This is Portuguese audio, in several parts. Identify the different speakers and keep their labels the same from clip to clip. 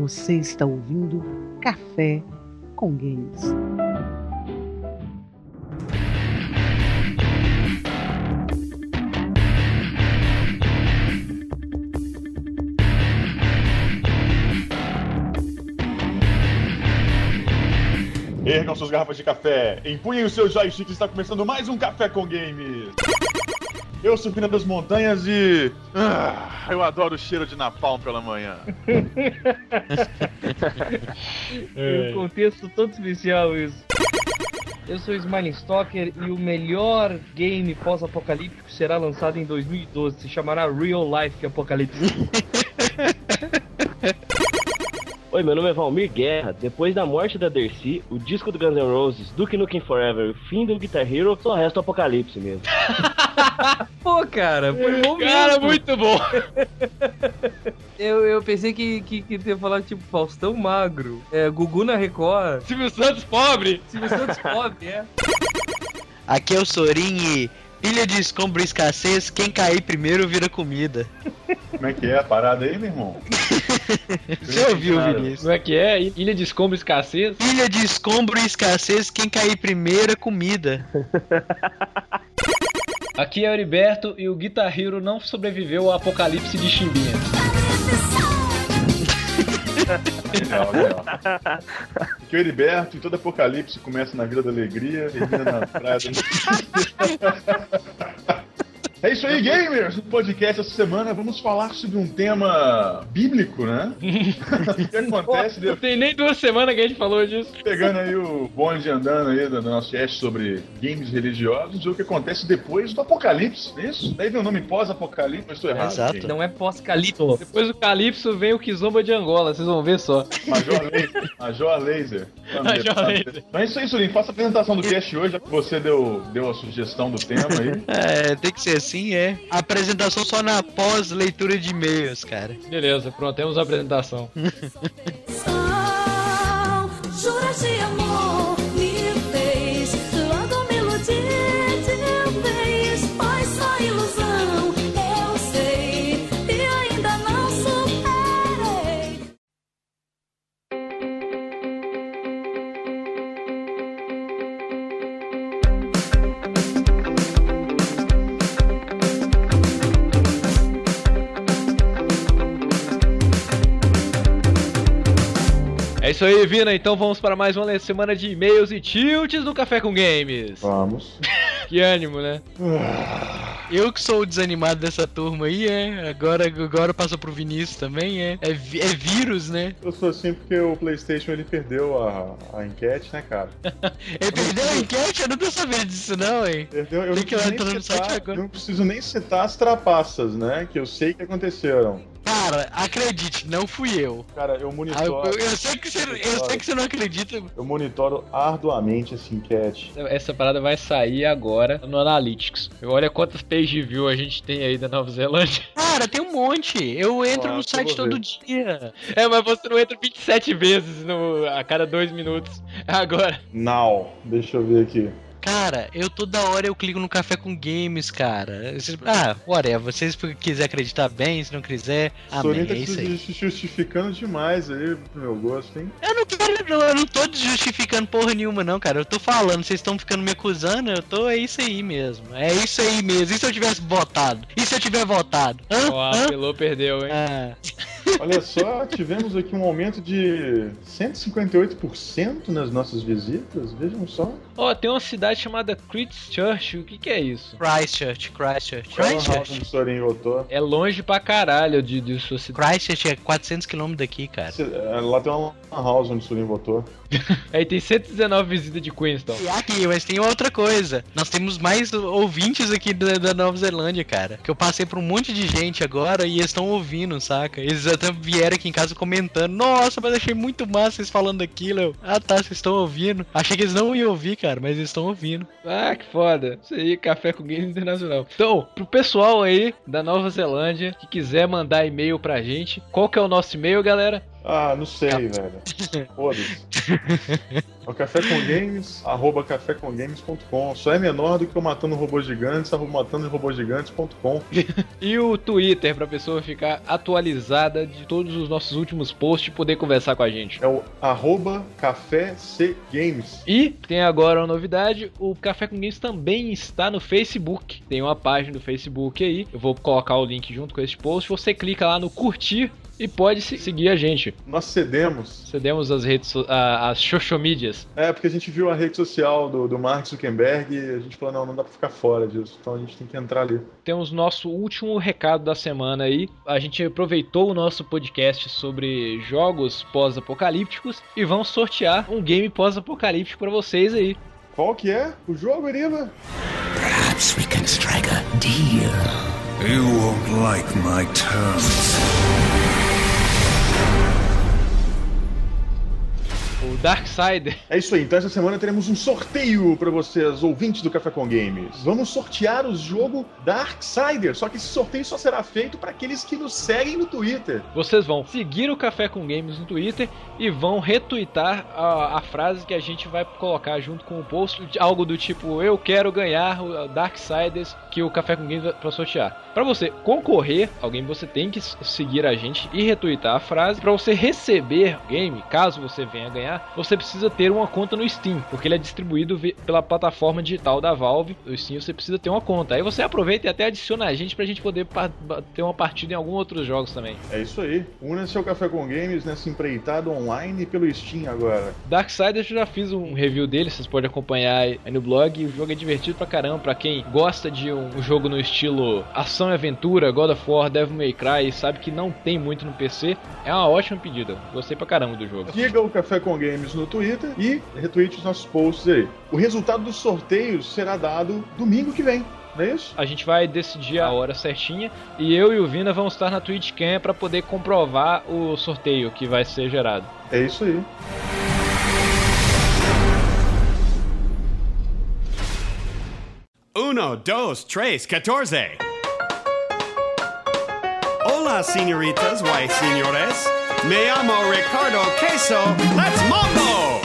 Speaker 1: Você está ouvindo Café com Games.
Speaker 2: Ergam suas garrafas de café, empunhem os seus joysticks, está começando mais um Café com Games. Eu sou Pina das Montanhas e. Ah, eu adoro o cheiro de napalm pela manhã.
Speaker 3: Um contexto todo especial isso. Eu sou Smiling Stalker e o melhor game pós-apocalíptico será lançado em 2012. Se chamará Real Life Apocalipse.
Speaker 4: Oi, meu nome é Valmir Guerra. Depois da morte da Dercy, o disco do Guns N' Roses, Duke Nukem Forever e o fim do Guitar Hero, só resta o apocalipse mesmo.
Speaker 3: Pô, cara, foi bom
Speaker 5: Cara,
Speaker 3: mesmo.
Speaker 5: muito bom.
Speaker 3: Eu, eu pensei que, que, que ia falar tipo Faustão Magro, é, Gugu na Record,
Speaker 5: Silvio Santos pobre.
Speaker 3: Silvio Santos pobre, é.
Speaker 6: Aqui é o Sorin e pilha de escombro e escassez, quem cair primeiro vira comida.
Speaker 2: Como é que é a parada aí, meu irmão?
Speaker 6: Você ouviu, Vinícius?
Speaker 5: Como é que é? Ilha de escombro e escassez?
Speaker 6: Pilha de escombro e escassez, quem cair primeiro é comida.
Speaker 5: Aqui é o Heriberto e o Guitar Hero não sobreviveu ao apocalipse de Chimbinha.
Speaker 2: Legal, legal. Aqui é o Heriberto e todo apocalipse começa na Vila da Alegria e termina na Praia do... É isso aí, gamers! No podcast essa semana vamos falar sobre um tema bíblico, né? o que acontece
Speaker 5: Não tem nem duas semanas que a gente falou disso.
Speaker 2: pegando aí o bonde andando aí do nosso cast sobre games religiosos e o que acontece depois do apocalipse, é isso? Daí vem o nome pós-apocalipse, mas estou errado.
Speaker 6: Exato.
Speaker 2: gente.
Speaker 3: Não é pós-calipso.
Speaker 5: Depois do Calypso vem o Kizomba de Angola, vocês vão ver só.
Speaker 2: Major Laser. Major Laser. Então é isso aí, Surim. Faça a apresentação do cast hoje, já que você deu, deu a sugestão do tema aí.
Speaker 6: É, tem que ser assim, é. Apresentação só na pós-leitura de e-mails, cara.
Speaker 5: Beleza, pronto, temos a apresentação. isso aí, Vina. Então vamos para mais uma semana de e-mails e tilts do Café com Games.
Speaker 2: Vamos.
Speaker 5: Que ânimo, né?
Speaker 6: Eu que sou o desanimado dessa turma aí, é. Agora, agora passou pro Vinícius também, é. É, é vírus, né?
Speaker 2: Eu sou assim porque o PlayStation ele perdeu a, a enquete, né, cara?
Speaker 6: Ele perdeu a enquete? Eu não tô sabendo disso, não, hein?
Speaker 2: Perdeu. Eu
Speaker 6: Tem
Speaker 2: não,
Speaker 6: que
Speaker 2: nem citar, eu não preciso nem citar as trapaças, né? Que eu sei que aconteceram.
Speaker 6: Cara, acredite, não fui eu.
Speaker 2: Cara, eu
Speaker 6: Ah, Eu,
Speaker 2: monitoro.
Speaker 6: eu- eu sei que você, eu sei que você não acredita.
Speaker 2: Eu monitoro arduamente essa enquete.
Speaker 5: Essa parada vai sair agora no Analytics. Olha quantas page view a gente tem aí da Nova Zelândia.
Speaker 6: Cara, tem um monte. Eu entro
Speaker 2: Ah,
Speaker 6: no site todo
Speaker 2: ver.
Speaker 6: dia.
Speaker 5: É, mas você não entra 27 vezes no, a cada dois minutos. Agora.
Speaker 2: Now. Deixa eu ver aqui.
Speaker 6: Cara, eu toda hora eu clico no café com games, cara. Ah, whatever. Vocês quiserem acreditar bem, se não quiser, amém.
Speaker 2: tá
Speaker 6: É isso
Speaker 2: se
Speaker 6: aí.
Speaker 2: justi- justificando demais aí pro meu gosto, hein?
Speaker 6: Eu não quero, não, eu não tô justificando porra nenhuma, não, cara. Eu tô falando, vocês estão ficando me acusando, eu tô, é isso aí mesmo. É isso aí mesmo. E se eu tivesse votado? E se eu tiver votado? Hã?
Speaker 5: Ó,
Speaker 6: Hã?
Speaker 5: apelou, perdeu, hein?
Speaker 6: Ah,
Speaker 2: Olha só, tivemos aqui um aumento de 158% nas nossas visitas. Vejam só.
Speaker 5: Ó, tem uma cidade chamada Christchurch. O que que é isso?
Speaker 6: Christchurch, Christchurch.
Speaker 2: É
Speaker 6: Christchurch.
Speaker 2: onde o Sorin votou?
Speaker 5: É longe pra caralho de, de sua cidade.
Speaker 6: Christchurch é 400km daqui, cara.
Speaker 2: É, Lá tem uma lan house onde o Sorin votou.
Speaker 5: Aí tem 119 visitas de Queenstown.
Speaker 6: E aqui, mas tem outra coisa. Nós temos mais ouvintes aqui da, da Nova Zelândia, cara. Que eu passei por um monte de gente agora e eles estão ouvindo, saca? Eles até vieram aqui em casa comentando. Nossa, mas achei muito massa vocês falando aquilo. Eu, ah tá, vocês estão ouvindo. Achei que eles não iam ouvir, cara, mas eles estão ouvindo.
Speaker 5: Ah, que foda. Isso aí, Café com Games Internacional. Então, pro pessoal aí da Nova Zelândia que quiser mandar e-mail pra gente, qual que é o nosso e-mail, galera?
Speaker 2: Ah, não sei, velho. Foda-se. É o Café com Games, arroba cafécomgames.com. Só é menor do que o Matando Robôs Gigantes, arroba matandorobôsgigantes.com.
Speaker 5: E o Twitter, pra pessoa ficar atualizada de todos os nossos últimos posts e poder conversar com a gente.
Speaker 2: É o arroba Café C Games.
Speaker 5: E tem agora uma novidade: o Café com Games também está no Facebook. Tem uma página do Facebook aí. Eu vou colocar o link junto com esse post. Você clica lá no curtir e pode se- seguir a gente.
Speaker 2: Nós cedemos.
Speaker 5: Cedemos as redes, a- as xoxomídias.
Speaker 2: É, porque a gente viu a rede social do, do Mark Zuckerberg e a gente falou, não, não dá pra ficar fora disso. Então a gente tem que entrar ali.
Speaker 5: Temos nosso último recado da semana aí. A gente aproveitou o nosso podcast sobre jogos pós-apocalípticos e vamos sortear um game pós-apocalíptico pra vocês aí.
Speaker 2: Qual que é o jogo, Eriva?
Speaker 7: Perhaps we can strike a deal.
Speaker 8: You won't like my terms.
Speaker 5: O Darksider.
Speaker 2: É isso aí, então essa semana teremos um sorteio pra vocês, ouvintes do Café com Games. Vamos sortear o jogo Darksider, só que esse sorteio só será feito para aqueles que nos seguem no Twitter.
Speaker 5: Vocês vão seguir o Café com Games no Twitter e vão retweetar a, a frase que a gente vai colocar junto com o post, algo do tipo eu quero ganhar o Darksiders que o Café com Games vai pra sortear. Pra você concorrer ao game, você tem que seguir a gente e retweetar a frase. Pra você receber o game, caso você venha ganhar, você precisa ter uma conta no Steam, porque ele é distribuído pela plataforma digital da Valve. O Steam você precisa ter uma conta. Aí você aproveita e até adiciona a gente pra gente poder ter uma partida em alguns outros jogos também.
Speaker 2: É isso aí. Una-se ao Café com Games nessa empreitada online pelo Steam agora.
Speaker 5: Darksiders eu já fiz um review dele, vocês podem acompanhar aí no blog. O jogo é divertido pra caramba, pra quem gosta de um jogo no estilo ação e aventura, God of War, Devil May Cry, e sabe que não tem muito no PC, é uma ótima pedida. Gostei pra caramba do jogo.
Speaker 2: Siga o Café com Games no Twitter e retweete os nossos posts aí. O resultado dos sorteios será dado domingo que vem, não é isso?
Speaker 5: A gente vai decidir a hora certinha e eu e o Vina vamos estar na Twitch Cam pra poder comprovar o sorteio que vai ser gerado.
Speaker 2: É isso aí.
Speaker 9: Uno, dos, tres, catorce. Hola, señoritas, y señores. Me llamo Ricardo Queso. Let's mambo!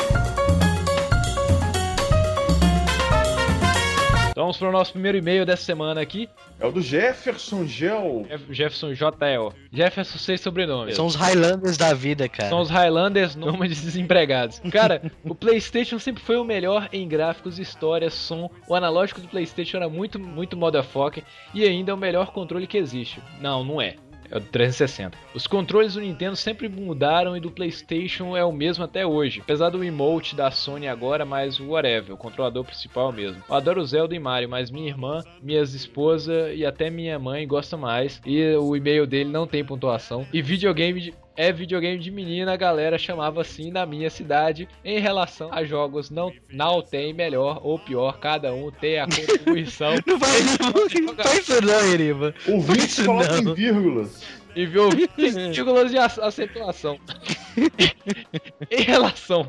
Speaker 5: Então vamos para o nosso primeiro e-mail dessa semana aqui.
Speaker 2: É o do Jefferson Gel.
Speaker 5: Jeff- Jefferson JL. Jefferson seis sobrenomes.
Speaker 6: São os Highlanders da vida, cara.
Speaker 5: São os Highlanders nômades desempregados. Cara, o PlayStation sempre foi o melhor em gráficos, história, som. O analógico do PlayStation era muito, muito motherfucker e ainda é o melhor controle que existe. Não, não é. É o do 360. Os controles do Nintendo sempre mudaram e do PlayStation é o mesmo até hoje. Apesar do emote da Sony agora, mas whatever, o controlador principal é o mesmo. Eu adoro Zelda e Mario, mas minha irmã, minhas esposa e até minha mãe gostam mais. E o e-mail dele não tem pontuação. E videogame de- é videogame de menina, a galera chamava assim na minha cidade. Em relação a jogos, não, não tem melhor ou pior, cada um tem a contribuição.
Speaker 6: Não vai, não faz isso não, Eriva. Isso
Speaker 2: colocam
Speaker 6: não.
Speaker 2: em vírgulas.
Speaker 5: e viu vírgulas de ac- acentuação. em relação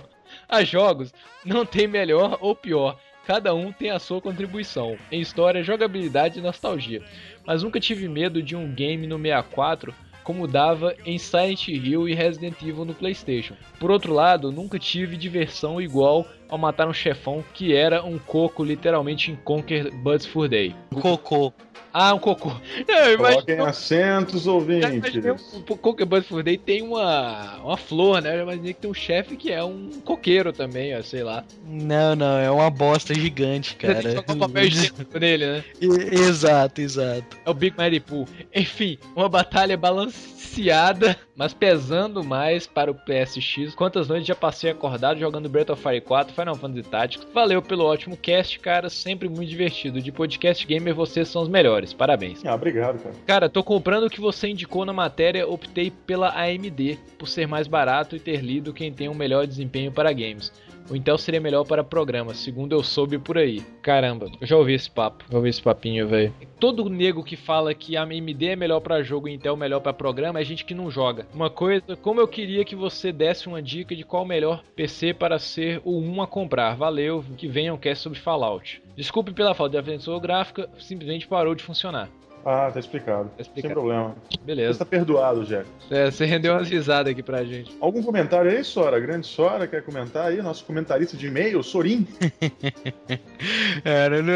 Speaker 5: a jogos, não tem melhor ou pior. Cada um tem a sua contribuição em história, jogabilidade e nostalgia. Mas nunca tive medo de um game no 64 como dava em Silent Hill e Resident Evil no PlayStation. Por outro lado, nunca tive diversão igual ao matar um chefão que era um coco literalmente em Conquer Buds Fur Day.
Speaker 6: Cocô.
Speaker 5: Ah, um cocô. Não, eu
Speaker 2: Coloquem
Speaker 5: imagino-
Speaker 2: assentos, ouvintes.
Speaker 5: um- O Fur Day tem uma, uma flor, né? Eu imaginei que tem um chefe que é um coqueiro também, ó, sei lá.
Speaker 6: Não, não, é uma bosta gigante,
Speaker 5: Você tem
Speaker 6: cara.
Speaker 5: que jogar um papel higiênico nele, né?
Speaker 6: E- Exato, exato.
Speaker 5: É o Big Mighty Pooh. Enfim, uma batalha balanceada, mas pesando mais para o PSX. Quantas noites já passei acordado jogando Breath of Fire 4, Final Fantasy Tactics. Valeu pelo ótimo cast, cara. Sempre muito divertido. De podcast gamer, vocês são os melhores. Parabéns.
Speaker 2: Ah, obrigado, cara.
Speaker 5: Cara, tô comprando o que você indicou na matéria, optei pela AMD, por ser mais barato e ter lido quem tem um melhor desempenho para games. O Intel seria melhor para programas, segundo eu soube por aí. Caramba, eu já ouvi esse papo, já ouvi esse papinho, velho. Todo nego que fala que a AMD é melhor para jogo e Intel melhor para programa é gente que não joga. Uma coisa, como eu queria que você desse uma dica de qual o melhor PC para ser o 1 a comprar. Valeu, que venha um cast sobre Fallout. Desculpe pela falta de aventura gráfica, simplesmente parou de funcionar.
Speaker 2: Ah, tá explicado.
Speaker 5: Tá explicado.
Speaker 2: Sem problema. Você
Speaker 5: Beleza.
Speaker 2: tá perdoado, Jack.
Speaker 5: É, você rendeu umas risadas aqui pra gente.
Speaker 2: Algum comentário aí, Sora? Grande Sora, quer comentar aí? Nosso comentarista de e-mail, Sorim.
Speaker 6: É, eu, não-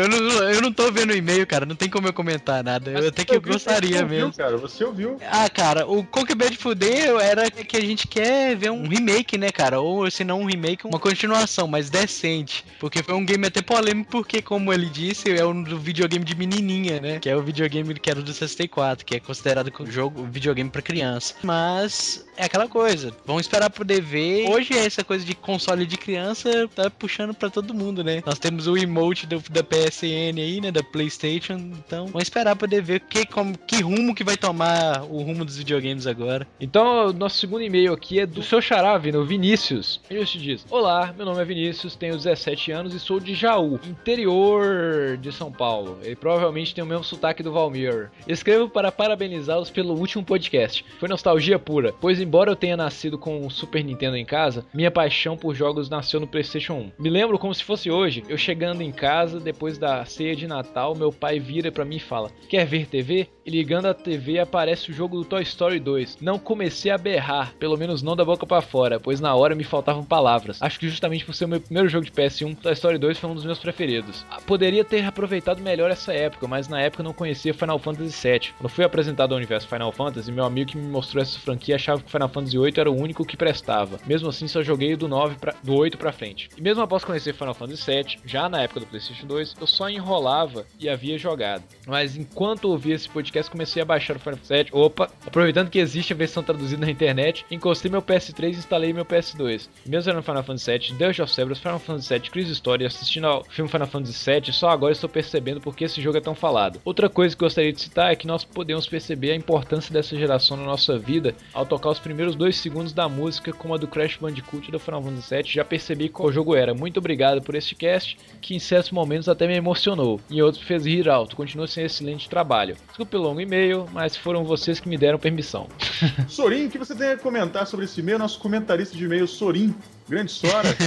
Speaker 6: eu não, tô vendo o e-mail, cara. Não tem como eu comentar nada. Eu até que eu gostaria
Speaker 2: Você ouviu,
Speaker 6: mesmo.
Speaker 2: cara, você ouviu.
Speaker 6: Ah, cara, o Conquer Bad Fuder era que a gente quer ver um remake, né, cara? Ou se não um remake, uma continuação, mas decente. Porque foi um game até polêmico, porque, como ele disse, é um videogame de menininha, né? Que é o videogame que era do 64, que é considerado co- jogo videogame pra criança. Mas é aquela coisa, vamos esperar poder ver. Hoje essa coisa de console de criança tá puxando pra todo mundo, né? Nós temos o emote do- da PSN aí, né, da PlayStation, então vamos esperar poder ver que como que rumo que vai tomar o rumo dos videogames agora.
Speaker 5: Então, nosso segundo e-mail aqui é do seu xará, no Vinícius. Ele te diz: Olá, meu nome é Vinícius, tenho 17 anos e sou de Jaú, interior de São Paulo. Ele provavelmente tem o mesmo sotaque do Valmir. Escrevo para parabenizá-los pelo último podcast. Foi nostalgia pura, pois embora eu tenha nascido com o Super Nintendo em casa, minha paixão por jogos nasceu no PlayStation 1. Me lembro como se fosse hoje, eu chegando em casa depois da ceia de Natal, meu pai vira pra mim e fala: Quer ver TV? E ligando a TV aparece o jogo do Toy Story 2. Não comecei a berrar, pelo menos não da boca pra fora, pois na hora me faltavam palavras. Acho que justamente por ser o meu primeiro jogo de PS1, Toy Story 2 foi um dos meus preferidos. Ah, Poderia ter aproveitado melhor essa época, mas na época eu não conhecia Final Fantasy VII. Quando fui apresentado ao universo Final Fantasy, meu amigo que me mostrou essa franquia achava que Final Fantasy VIII era o único que prestava. Mesmo assim, só joguei do 9 pra, do 8 pra frente. E mesmo após conhecer Final Fantasy VII, já na época do PlayStation 2, eu só enrolava e havia jogado. Mas enquanto ouvia esse podcast, comecei a baixar o Final Fantasy VII. Opa, aproveitando que existe a versão traduzida na internet, encostei meu PS3 e instalei meu PS2. Mesmo sendo Final Fantasy VII, Deus of Cerberus, Final Fantasy VII, Crise Story, assistindo ao filme Final Fantasy VII, só agora estou percebendo porque esse jogo é tão falado. Outra coisa que gostaria de citar é que nós podemos perceber a importância dessa geração na nossa vida ao tocar os primeiros dois segundos da música, como a do Crash Bandicoot e do Final Fantasy VII. Já percebi qual jogo era. Muito obrigado por este cast, que em certos momentos até me emocionou, em outros fez rir alto. Continua sem excelente trabalho. Desculpe pelo longo e-mail, mas foram vocês que me deram permissão.
Speaker 2: Sorim, o que você tem a comentar sobre esse e-mail? Nosso comentarista de e-mail, Sorim. Grande Sora.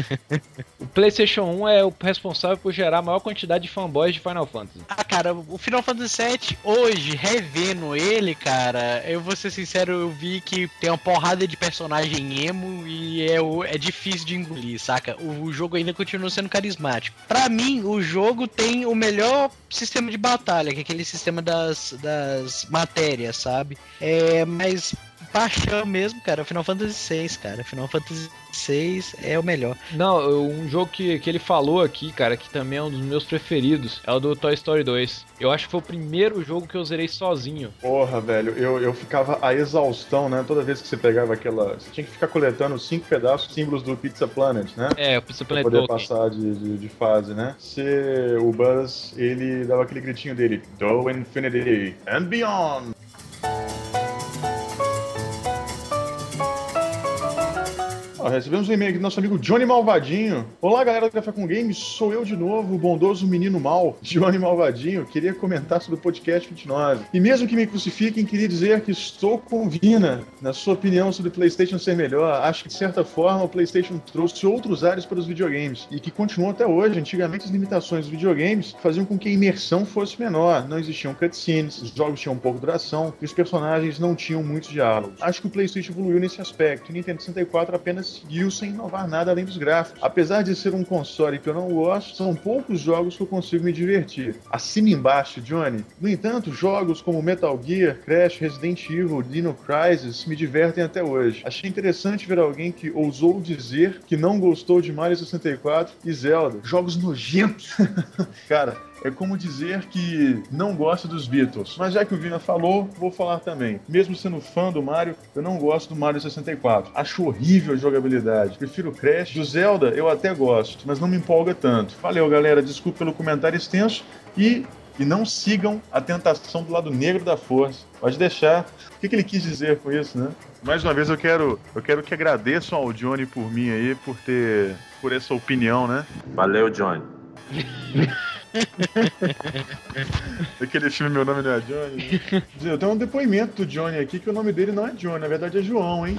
Speaker 5: O PlayStation 1 é o responsável por gerar a maior quantidade de fanboys de Final Fantasy.
Speaker 6: Ah, cara, o Final Fantasy VII, hoje, revendo ele, cara, eu vou ser sincero, eu vi que tem uma porrada de personagem emo e é, o- é difícil de engolir, saca? O, o jogo ainda continua sendo carismático. Pra mim, o jogo tem o melhor sistema de batalha, que é aquele sistema das, das matérias, sabe? É, mas paixão mesmo, cara, Final Fantasy VI, cara. Final Fantasy VI é o melhor.
Speaker 5: Não, um jogo que, que ele falou aqui, cara, que também é um dos meus preferidos, é o do Toy Story 2. Eu acho que foi o primeiro jogo que eu zerei sozinho.
Speaker 2: Porra, velho, eu, eu ficava a exaustão, né? Toda vez que você pegava aquela. Você tinha que ficar coletando cinco pedaços símbolos do Pizza Planet, né?
Speaker 5: É, o Pizza
Speaker 2: Pra
Speaker 5: Planet
Speaker 2: poder
Speaker 5: Token.
Speaker 2: passar de, de, de fase, né? Se o Buzz, ele dava aquele gritinho dele: Do Infinity and Beyond. Ó, recebemos um e-mail aqui do nosso amigo Johnny Malvadinho. Olá, galera do Café com Games, sou eu de novo, o bondoso menino mal, Johnny Malvadinho. Queria comentar sobre o podcast 29. E mesmo que me crucifiquem, queria dizer que estou com Vina na sua opinião sobre o PlayStation ser melhor. Acho que, de certa forma, o PlayStation trouxe outros ares para os videogames e que continuam até hoje. Antigamente, as limitações dos videogames faziam com que a imersão fosse menor. Não existiam cutscenes, os jogos tinham pouco duração e os personagens não tinham muitos diálogos. Acho que o PlayStation evoluiu nesse aspecto. O Nintendo 64 apenas seguiu sem inovar nada além dos gráficos. Apesar de ser um console que eu não gosto, são poucos jogos que eu consigo me divertir. Assina embaixo, Johnny. No entanto, jogos como Metal Gear, Crash, Resident Evil, Dino Crisis me divertem até hoje. Achei interessante ver alguém que ousou dizer que não gostou de Mario 64 e Zelda. Jogos nojentos. Cara, é como dizer que não gosta dos Beatles. Mas já que o Vina falou, vou falar também. Mesmo sendo fã do Mario, eu não gosto do Mario 64. Acho horrível a jogabilidade. Prefiro o Crash. Do Zelda, eu até gosto, mas não me empolga tanto. Valeu, galera. Desculpa pelo comentário extenso e. E não sigam a tentação do lado negro da força. Pode deixar. O que, que ele quis dizer com isso, né? Mais uma vez eu quero, eu quero que agradeçam ao Johnny por mim aí, por ter. por essa opinião, né?
Speaker 10: Valeu, Johnny.
Speaker 2: Daquele filme Meu Nome Não é Johnny. né? Eu tenho um depoimento do Johnny aqui que o nome dele não é Johnny, na verdade é João, hein?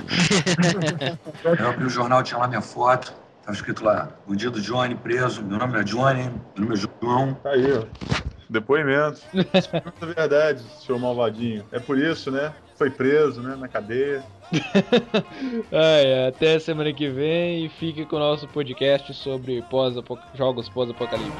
Speaker 11: Eu abri o jornal, tinha lá minha foto. Tava escrito lá, bandido Johnny preso, meu nome é Johnny, meu nome é João.
Speaker 2: Tá aí, ó. Depoimento. É verdade, seu malvadinho. É por isso, né? Foi preso, né? Na cadeia.
Speaker 5: Ai, até semana que vem e fique com o nosso podcast sobre pós jogos pós-apocalipse.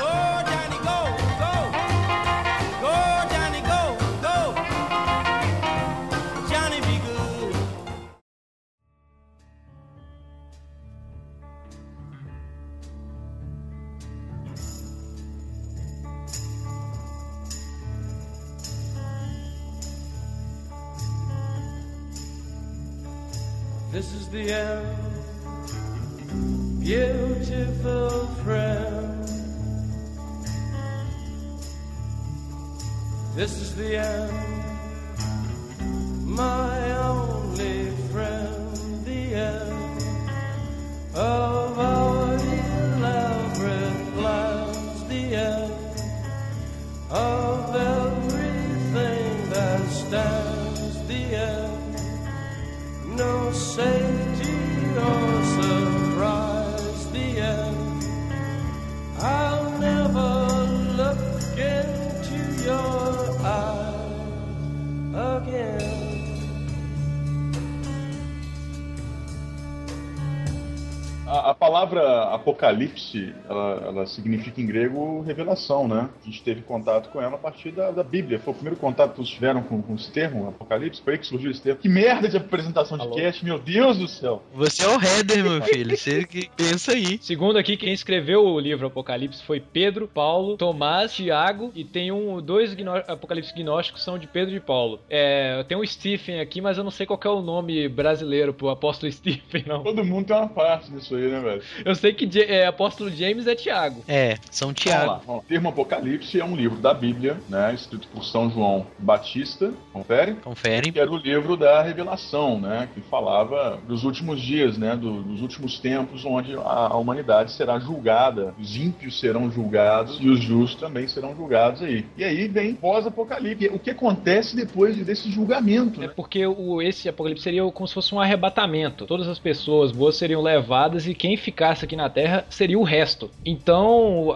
Speaker 2: Apocalipse, ela, significa em grego revelação, né? A gente teve contato com ela a partir da, da Bíblia. Foi o primeiro contato que vocês tiveram com, com esse termo, apocalipse. Foi aí que surgiu esse termo. Que merda de apresentação de cast, meu Deus do céu.
Speaker 6: Você é o header, meu filho. Você que pensa aí.
Speaker 5: Segundo aqui, quem escreveu o livro Apocalipse foi Pedro, Paulo, Tomás, Tiago e tem um dois gnó apocalipse gnósticos são de Pedro e Paulo. É, tem um Stephen aqui, mas eu não sei qual é o nome brasileiro pro apóstolo Stephen, não.
Speaker 2: Todo mundo tem uma parte disso aí, né, velho?
Speaker 5: Eu sei que é, apóstolo James é Tiago.
Speaker 6: É, São
Speaker 2: Vamos
Speaker 6: Tiago.
Speaker 2: lá. Ó, O termo Apocalipse é um livro da Bíblia, né? Escrito por São João Batista. Confere?
Speaker 6: Confere.
Speaker 2: Que era o livro da revelação, né? Que falava dos últimos dias, né? do- dos últimos tempos, onde a, a humanidade será julgada. Os ímpios serão julgados e os justos também serão julgados aí. E aí vem pós-apocalipse. O que acontece depois desse julgamento,
Speaker 5: É
Speaker 2: né?
Speaker 5: porque o, esse apocalipse seria como se fosse um arrebatamento. Todas as pessoas boas seriam levadas e quem ficasse aqui na Terra seria o resto. Então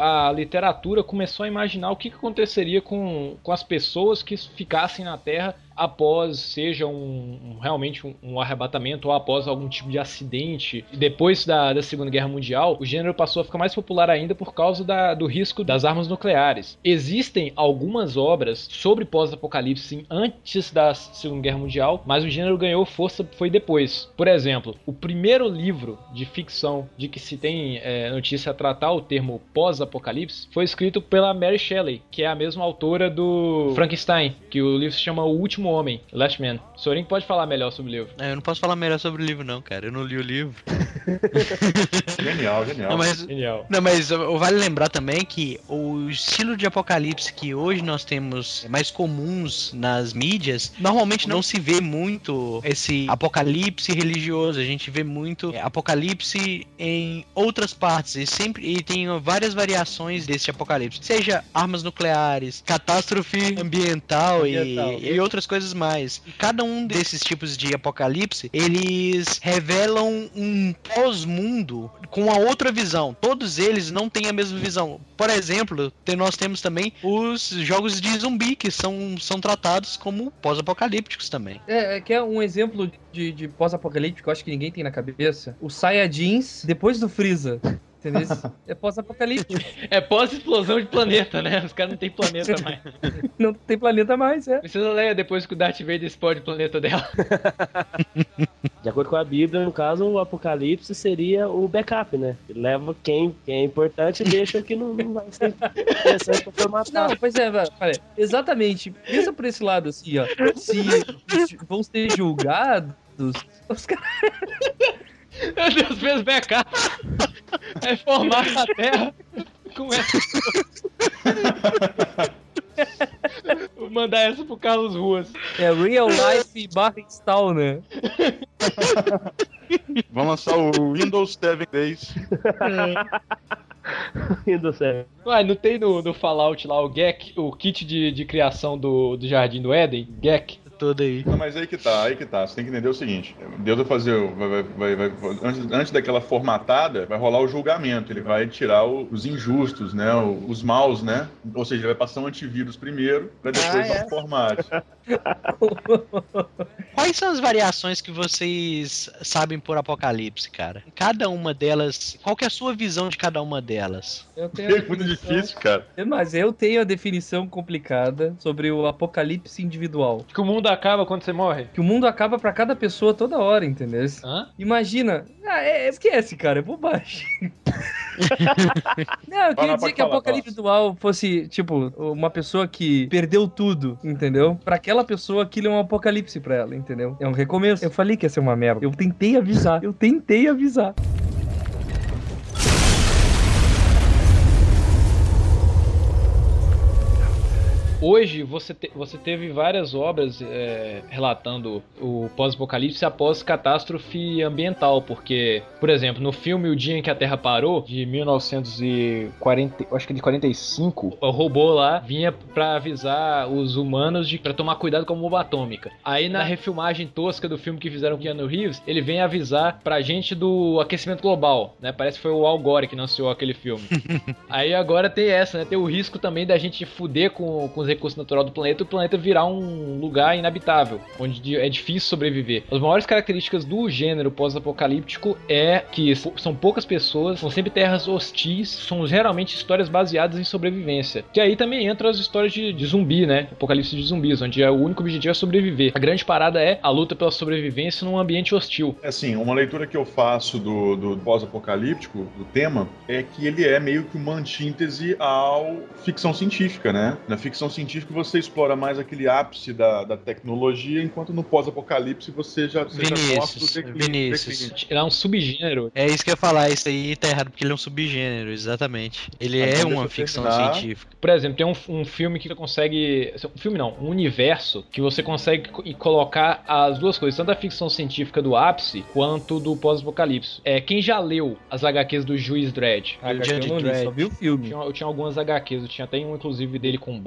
Speaker 5: a literatura começou a imaginar o que, que aconteceria com, com as pessoas que ficassem na Terra após seja um, um- realmente um, um arrebatamento ou após algum tipo de acidente. Depois da, da Segunda Guerra Mundial, o gênero passou a ficar mais popular ainda por causa da- do risco das armas nucleares. Existem algumas obras sobre pós-apocalipse antes da Segunda Guerra Mundial, mas o gênero ganhou força foi depois. Por exemplo, o primeiro livro de ficção de que se tem é, notícia a tratar o termo pós-apocalipse foi escrito pela Mary Shelley, que é a mesma autora do Frankenstein, que o livro se chama O Último Homem, Last Man. Sorin pode falar melhor sobre o livro.
Speaker 6: É, eu não posso falar melhor sobre o livro, não, cara. Eu não li o livro.
Speaker 2: Genial, genial.
Speaker 6: Não, mas,
Speaker 5: Genial.
Speaker 6: não, mas vale lembrar também que o estilo de apocalipse que hoje nós temos mais comuns nas mídias, normalmente não se vê muito esse apocalipse religioso. A gente vê muito é, apocalipse em outras partes e sempre e tem várias variações desse apocalipse, seja armas nucleares, catástrofe ambiental, e-
Speaker 5: Ambiental.
Speaker 6: E, outras coisas mais. E cada um desses tipos de apocalipse, eles revelam um pós-mundo com uma outra visão. Todos eles não têm a mesma visão. Por exemplo, nós temos também os jogos de zumbi que são, são tratados como pós-apocalípticos também.
Speaker 3: É, é que é um exemplo de, de pós-apocalíptico acho que ninguém tem na cabeça. O Saiyajins depois do Freeza. Entendeu? É pós-apocalíptico.
Speaker 5: É pós-explosão de planeta, né? Os caras não tem planeta mais.
Speaker 3: Não tem planeta mais, é.
Speaker 5: Precisa ler depois que o Darth Vader explode o planeta dela.
Speaker 4: De acordo com a Bíblia, no caso, o apocalipse seria o backup, né? Ele leva quem, quem é importante e deixa o que não, não vai ser interessante pra formatar.
Speaker 3: Não, pois é, velho. Exatamente. Pensa por esse lado assim, ó. Se vão ser julgados, os caras.
Speaker 5: Meu Deus, fez backup. É formar a Terra com essa. Vou mandar essa pro Carlos Ruas.
Speaker 3: É real life barra install, né?
Speaker 2: Vamos lançar o Windows 7 Days.
Speaker 4: Windows 7.
Speaker 5: Ué, não tem no, no Fallout lá o GEC, o kit de, de criação do, do Jardim do Éden? GEC.
Speaker 6: Toda aí.
Speaker 2: Não, mas aí que tá, aí que tá. Você tem que entender o seguinte: Deus vai fazer. o- Vai, vai, vai, vai- antes, antes daquela formatada, vai rolar o julgamento. Ele vai tirar o- os injustos, né? o- Os maus, né? Ou seja, ele vai passar um antivírus primeiro, pra depois
Speaker 4: Ah,
Speaker 2: dar
Speaker 4: é?
Speaker 2: um formate.
Speaker 6: Quais são as variações que vocês sabem por Apocalipse, cara? Cada uma delas. Qual que é a sua visão de cada uma delas?
Speaker 3: Eu tenho
Speaker 2: É muito difícil, cara.
Speaker 3: Mas eu tenho a definição complicada sobre o apocalipse individual.
Speaker 5: Que o mundo acaba quando você morre.
Speaker 3: Que o mundo acaba pra cada pessoa toda hora, entendeu?
Speaker 5: Hã?
Speaker 3: Imagina. Ah, é, esquece, cara, é bobagem. Não, eu queria
Speaker 2: Fala,
Speaker 3: dizer que
Speaker 2: falar,
Speaker 3: apocalipse individual fosse, tipo, uma pessoa que perdeu tudo, entendeu? Pra aquela pessoa, aquilo é um apocalipse pra ela, entendeu? É um recomeço. Eu falei que ia ser uma merda. Eu tentei avisar. Eu tentei avisar.
Speaker 5: Hoje você, te- você teve várias obras é, relatando o pós-apocalipse após catástrofe ambiental, porque, por exemplo, no filme O Dia em que a Terra Parou, de 1940, eu acho que de 45, o robô lá vinha pra avisar os humanos de para tomar cuidado com a bomba atômica. Aí na refilmagem tosca do filme que fizeram com Keanu Reeves, ele vem avisar pra gente do aquecimento global, né? Parece que foi o Al Gore que anunciou aquele filme. Aí agora tem essa, né? Tem o risco também da gente fuder com, com os recursos naturais do planeta o planeta virar um lugar inabitável, onde é difícil sobreviver. As maiores características do gênero pós-apocalíptico é que são poucas pessoas, são sempre terras hostis, são geralmente histórias baseadas em sobrevivência. Que aí também entram as histórias de, de zumbi, né? Apocalipse de zumbis, onde é o único objetivo é sobreviver. A grande parada é a luta pela sobrevivência num ambiente hostil.
Speaker 2: Assim, uma leitura que eu faço do, do pós-apocalíptico, do tema, é que ele é meio que uma antítese ao ficção científica, né? Na ficção científica você explora mais aquele ápice da, da tecnologia, enquanto no pós-apocalipse você já, você já
Speaker 6: Vinícius,
Speaker 2: declínio.
Speaker 6: Vinícius.
Speaker 2: declínio.
Speaker 5: Ele é um subgênero.
Speaker 6: É isso que eu ia falar, isso aí tá errado, porque ele é um subgênero, exatamente. Ele
Speaker 2: Mas
Speaker 6: é
Speaker 2: então
Speaker 6: uma
Speaker 2: eu
Speaker 6: ficção
Speaker 2: terminar.
Speaker 6: científica.
Speaker 5: Por exemplo, tem um, um filme que você consegue. Um filme não, um universo que você consegue co- e colocar as duas coisas, tanto a ficção científica do ápice quanto do pós-apocalipse. É, quem já leu as HQs do Juiz Dredd?
Speaker 3: Ah, eu
Speaker 6: Judge
Speaker 3: não li,
Speaker 6: Dredd.
Speaker 3: só vi o filme.
Speaker 5: Tinha- Eu tinha algumas HQs, eu tinha até um, inclusive, dele com o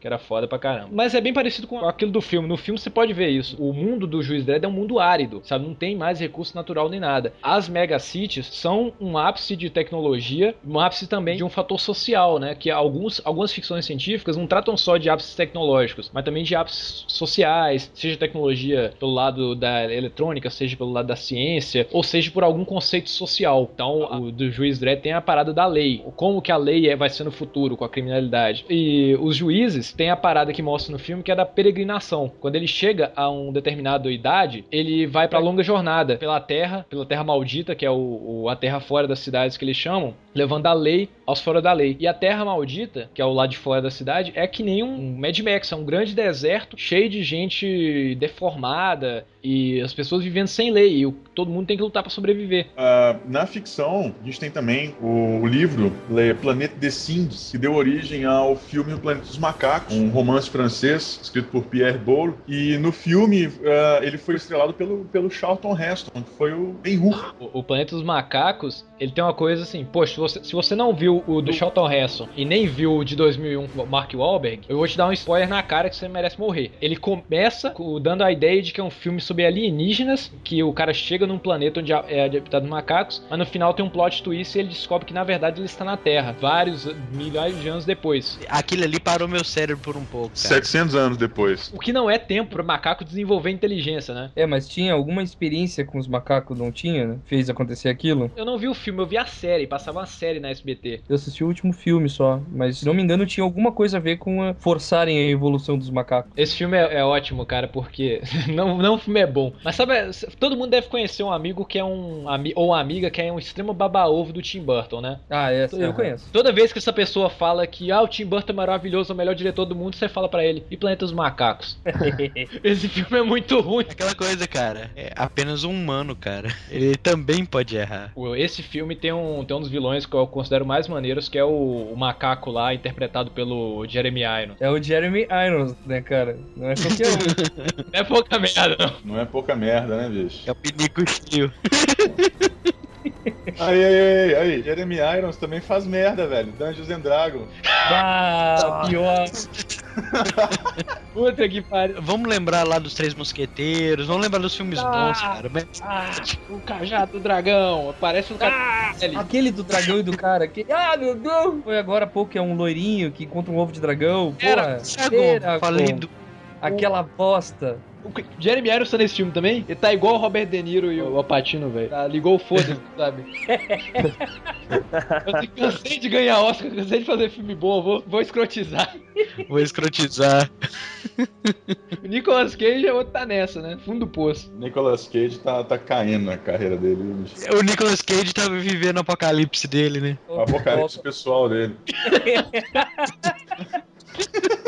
Speaker 5: Que era foda pra caramba. Mas é bem parecido com aquilo do filme. No filme você pode ver isso. O mundo do Juiz Dredd é um mundo árido, sabe? Não tem mais recurso natural nem nada. As megacities são um ápice de tecnologia, um ápice também de um fator social, né? Que alguns, algumas ficções científicas não tratam só de ápices tecnológicos, mas também de ápices sociais, seja tecnologia pelo lado da eletrônica, seja pelo lado da ciência, ou seja por algum conceito social. Então, o do juiz Dredd tem a parada da lei, como que a lei é, vai ser no futuro com a criminalidade. E os juízes têm a parada que mostra no filme que é da peregrinação. Quando ele chega a uma determinada idade, ele vai pra longa jornada pela terra, pela terra maldita, que é o, o- a terra fora das cidades que eles chamam, levando a lei aos fora da lei. E a terra maldita, que é o lado de fora da cidade, é que nem um Mad Max, é um grande deserto cheio de gente deformada e as pessoas vivendo sem lei. E o- todo mundo tem que lutar pra sobreviver.
Speaker 2: Ah, na ficção, a gente tem também o, o livro Le Planète des Singes, que deu origem ao filme O Planeta dos Macacos, um romance francês escrito por Pierre Boulle. E no filme, ah, ele foi estrelado pelo, pelo Charlton Heston, que foi o Ben-Hur.
Speaker 5: O, o Planeta dos Macacos, ele tem uma coisa assim, poxa, se você, se você não viu o do Charlton Heston e nem viu o de 2001, o Mark Wahlberg, eu vou te dar um spoiler na cara que você merece morrer. Ele começa com- dando a ideia de que é um filme sobre alienígenas, que o cara chega num planeta onde é habitado macacos, mas no final tem um plot twist e ele descobre que na verdade ele está na Terra, vários milhares de anos depois.
Speaker 6: Aquilo ali parou meu cérebro por um pouco, cara.
Speaker 2: 700 anos depois.
Speaker 5: O que não é tempo para macaco desenvolver inteligência, né?
Speaker 3: É, mas tinha alguma experiência com os macacos, não tinha, né? Fez acontecer aquilo?
Speaker 5: Eu não vi o filme, eu vi a série, passava uma série na SBT.
Speaker 3: Eu assisti o último filme só, mas se não me engano tinha alguma coisa a ver com a forçarem a evolução dos macacos.
Speaker 5: Esse filme é, é ótimo, cara, porque não, não o filme é bom. Mas sabe, todo mundo deve conhecer um amigo que é um ou uma amiga que é um extremo baba-ovo do Tim Burton, né?
Speaker 3: Ah, é, eu conheço.
Speaker 5: Toda vez que essa pessoa fala que ah, o Tim Burton é maravilhoso, é o melhor diretor do mundo, você fala pra ele, e Planeta dos Macacos? Esse filme é muito ruim.
Speaker 6: Aquela coisa, cara. É apenas um humano, cara. Ele também pode errar.
Speaker 5: Esse filme tem um, tem um dos vilões que eu considero mais maneiros, que é o, o macaco lá, interpretado pelo Jeremy Irons.
Speaker 3: É o Jeremy Irons, né, cara? Não é qualquer um.
Speaker 5: Não é pouca merda, não.
Speaker 2: Não é pouca merda, né, bicho?
Speaker 6: É o pinico cheio.
Speaker 2: Aí, aí, aí, aí, Jeremy Irons também faz merda, velho. Dungeons and Dragons.
Speaker 3: Ah, pior. Puta que pariu.
Speaker 6: Vamos lembrar lá dos Três Mosqueteiros, vamos lembrar dos filmes
Speaker 3: Ah.
Speaker 6: bons, cara. Mas-
Speaker 3: Ah, o cajado do dragão. Parece um cara. Aquele do dragão e do cara. Que... Ah, meu Deus! Foi agora há pouco que é um loirinho que encontra um ovo de dragão.
Speaker 5: Era,
Speaker 3: Porra,
Speaker 5: Dragon, falei
Speaker 3: Dragon.
Speaker 5: do-
Speaker 3: Aquela bosta.
Speaker 5: O Jeremy Irons tá nesse filme também? Ele tá igual o Robert De Niro e o Alpatino, velho. Tá, ligou o foda, sabe? Eu cansei de ganhar Oscar, cansei de fazer filme bom, vou, vou escrotizar.
Speaker 6: Vou escrotizar.
Speaker 5: O Nicolas Cage é outro tá nessa, né? Fundo do poço.
Speaker 2: Nicolas Cage tá, tá caindo na carreira dele.
Speaker 6: O Nicolas Cage tava vivendo o apocalipse dele, né?
Speaker 2: O apocalipse pessoal dele.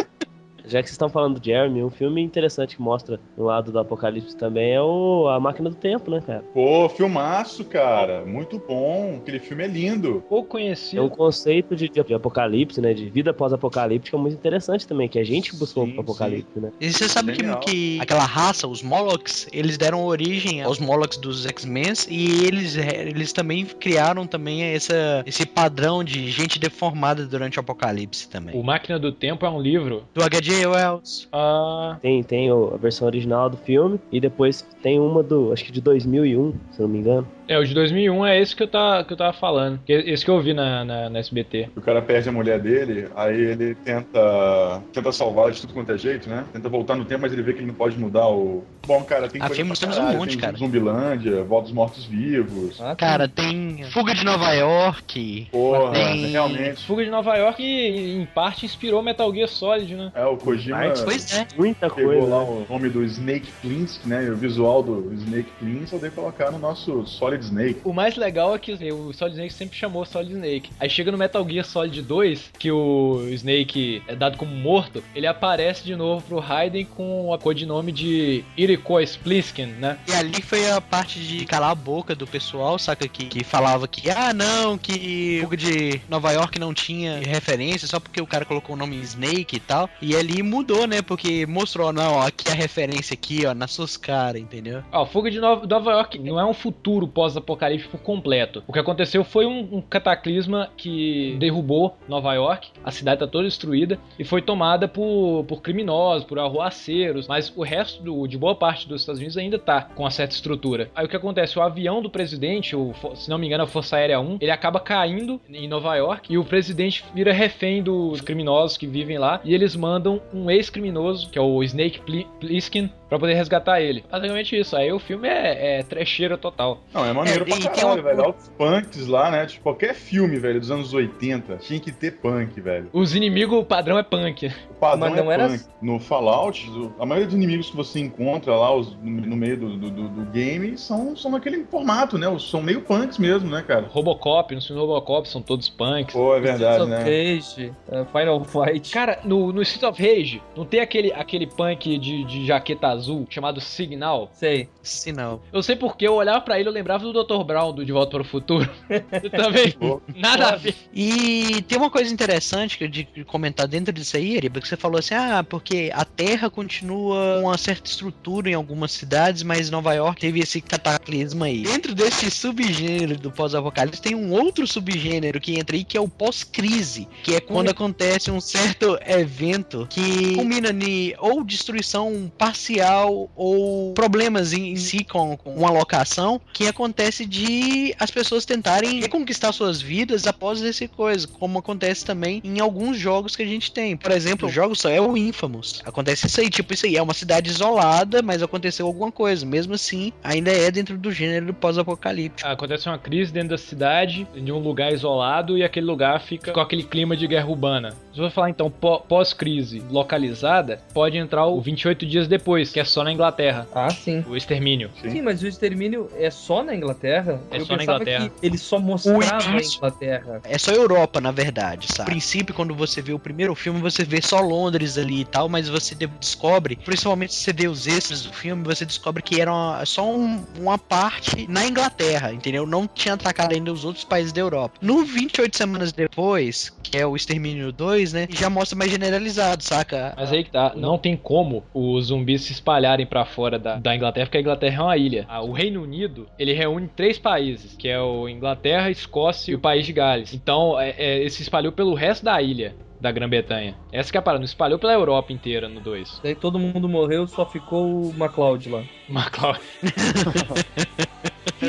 Speaker 4: Já que vocês estão falando do Jeremy, um filme interessante que mostra no lado do apocalipse também é o A Máquina do Tempo, né, cara?
Speaker 2: Pô, filmaço, cara. Muito bom. Aquele filme é lindo.
Speaker 5: Pouco
Speaker 4: É um
Speaker 5: conhecido.
Speaker 4: conceito de, de apocalipse, né? De vida pós-apocalíptica muito interessante também, que a gente buscou o apocalipse, né?
Speaker 6: E você sabe que, que aquela raça, os Molochs, eles deram origem aos Molochs dos X-Men e eles, eles também criaram também essa, esse padrão de gente deformada durante o apocalipse também.
Speaker 5: O Máquina do Tempo é um livro.
Speaker 6: Do H.G. Wells.
Speaker 5: Ah,
Speaker 4: Tem, tem a versão original do filme e depois tem uma do, acho que de 2001, se eu não me engano.
Speaker 5: é, o de 2001 é esse que eu, tá, que eu tava falando. Que- Esse que eu vi na, na, na SBT.
Speaker 2: O cara perde a mulher dele, aí ele tenta tenta salvar de tudo quanto é jeito, né? Tenta voltar no tempo, mas ele vê que ele não pode mudar o. Bom, cara, tem
Speaker 6: Ah, filmes temos um monte,
Speaker 2: tem
Speaker 6: cara.
Speaker 2: Zumbilândia, Volta dos Mortos-Vivos.
Speaker 3: Ah,
Speaker 6: Cara, tem Fuga de Nova York.
Speaker 2: Porra,
Speaker 6: tem...
Speaker 2: realmente.
Speaker 5: Fuga de Nova York, em parte, inspirou Metal Gear Solid, né?
Speaker 2: É, o Kojima
Speaker 6: Pois é.
Speaker 4: Muita
Speaker 2: pegou
Speaker 4: coisa.
Speaker 2: lá
Speaker 4: né?
Speaker 2: o nome do Snake Plissken, né? O visual do Snake Plissken, poder colocar no nosso Solid Snake.
Speaker 5: O mais legal é que o Solid Snake sempre chamou Solid Snake. Aí chega no Metal Gear Solid 2, que o Snake é dado como morto, ele aparece de novo pro Raiden com a codinome de Iriko Splisken, né?
Speaker 6: E ali foi a parte de calar a boca do pessoal, saca? Que, que falava que, ah, não, que Fuga de Nova York não tinha referência, só porque o cara colocou o nome Snake e tal. E ali mudou, né? Porque mostrou, não, ó, aqui a referência aqui, ó, nas suas caras, entendeu?
Speaker 5: Ó, Fuga de Nova, Nova York não é um futuro pós-apocalíptico completo. O que aconteceu foi um, um cataclisma que derrubou Nova York, a cidade tá toda destruída e foi tomada por, por criminosos, por arruaceiros, mas o resto do- de boa parte dos Estados Unidos ainda tá com uma certa estrutura. Aí o que acontece? O avião do presidente, o, se não me engano, a Força Aérea 1, ele acaba caindo em Nova York e o presidente vira refém dos criminosos que vivem lá e eles mandam um ex-criminoso, que é o Snake Pli- Plissken, pra poder resgatar ele. Basicamente isso. Aí o filme é, é trecheira total.
Speaker 2: Não, é maneiro
Speaker 6: É,
Speaker 2: pra caralho,
Speaker 6: uma-
Speaker 2: velho. Olha Os punks lá, né? Tipo, qualquer filme, velho, dos anos 80, tinha que ter punk, velho.
Speaker 5: Os inimigos, o padrão é punk.
Speaker 2: O padrão
Speaker 3: Mas não
Speaker 2: é
Speaker 3: era-
Speaker 2: punk. No Fallout, a maioria dos inimigos que você encontra lá os- no, meio do, do, do- do game são, são naquele formato, né? São meio punks mesmo, né, cara?
Speaker 5: Robocop, nos filmes Robocop são todos punks.
Speaker 2: Pô, é verdade,
Speaker 3: Streets of
Speaker 2: né?
Speaker 3: Rage, uh, Final Fight.
Speaker 5: Cara, no, no Street of Rage, não tem aquele, aquele punk de, de jaqueta azul chamado Signal?
Speaker 3: Sei.
Speaker 6: Sinal.
Speaker 5: Eu sei porque eu olhava pra ele, eu lembrava do Dr. Brown do De Volta para o Futuro. Eu também. Nada a ver.
Speaker 6: E tem uma coisa interessante que eu de comentar dentro disso aí, Eriba, que você falou assim, ah, porque a Terra continua com uma certa estrutura em algumas cidades, mas Nova York teve esse cataclisma aí. Dentro desse subgênero do pós-apocalipse tem um outro subgênero que entra aí, que é o pós-crise, que é quando acontece um certo evento que culmina em ou destruição parcial ou problemas em, si com, com uma locação, que acontece de as pessoas tentarem reconquistar suas vidas após esse coisa, como acontece também em alguns jogos que a gente tem. Por exemplo, o jogo só é o Infamous. Acontece isso aí, tipo isso aí, é uma cidade isolada, mas aconteceu alguma coisa. Mesmo assim, ainda é dentro do gênero pós-apocalíptico.
Speaker 5: Acontece uma crise dentro da cidade, de um lugar isolado, e aquele lugar fica com aquele clima de guerra urbana. Se eu falar então pó- pós-crise localizada, pode entrar o 28 dias depois, que é só na Inglaterra.
Speaker 3: Ah, sim.
Speaker 5: O extermínio.
Speaker 3: Sim, mas o extermínio é só na Inglaterra?
Speaker 5: É
Speaker 3: Eu
Speaker 5: só na Inglaterra.
Speaker 3: que ele só mostrava a
Speaker 6: início-
Speaker 3: Inglaterra.
Speaker 6: É só Europa, na verdade, sabe? No princípio, quando você vê o primeiro filme, você vê só Londres ali e tal, mas você de- descobre, principalmente se você vê os extras do filme, você descobre que era uma- só um- uma parte na Inglaterra, entendeu? Não tinha atacado ainda os outros países da Europa. No 28 semanas depois, que é o Extermínio 2, 2, né? Já mostra mais generalizado, saca?
Speaker 5: Mas aí que tá, não tem como os zumbis se espalharem pra fora da, da Inglaterra, porque a Inglaterra é uma ilha. Ah, O Reino Unido, ele reúne três países, que é o Inglaterra, Escócia e o País de Gales. Então, é, é, ele se espalhou pelo resto da ilha da Grã-Bretanha. Essa que é a parada, não espalhou pela Europa inteira no 2.
Speaker 3: Daí todo mundo morreu, só ficou o MacLeod lá.
Speaker 5: MacLeod.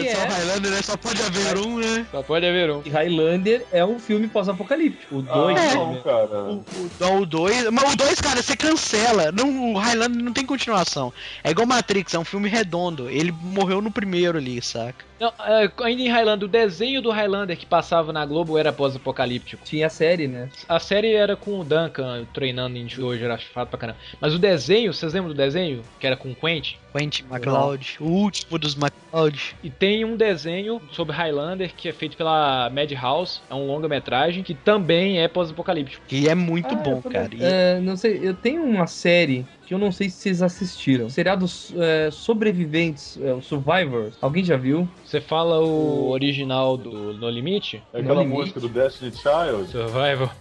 Speaker 3: Que
Speaker 6: Só
Speaker 3: é?
Speaker 6: Highlander, né? Só pode haver um, né?
Speaker 5: Só pode haver um.
Speaker 3: E Highlander é um filme pós-apocalíptico. O 2
Speaker 6: é.
Speaker 2: Não, cara.
Speaker 6: O, o 2, mas o 2, cara, você cancela. Não, o Highlander não tem continuação. É igual Matrix, é um filme redondo. Ele morreu no primeiro ali, saca?
Speaker 5: Não, é, ainda em Highlander, o desenho do Highlander que passava na Globo era pós-apocalíptico.
Speaker 3: Tinha a série, né?
Speaker 5: A série era com o Duncan treinando em hoje, era chato pra caramba. Mas o desenho, vocês lembram do desenho? Que era com o Quentin?
Speaker 6: Quentin MacLeod, o último dos MacLeod.
Speaker 5: E tem um desenho sobre Highlander que é feito pela Madhouse, é um longa-metragem que também é pós-apocalíptico.
Speaker 6: Que é muito
Speaker 3: Ah,
Speaker 6: bom, cara.
Speaker 3: É, não sei, eu tenho uma série que eu não sei se vocês assistiram. Seriado é, Sobreviventes, é, o Survivors. Alguém já viu?
Speaker 5: Você fala o original do No Limite?
Speaker 2: É aquela
Speaker 3: Limite.
Speaker 2: música do Destiny Child.
Speaker 5: Survival.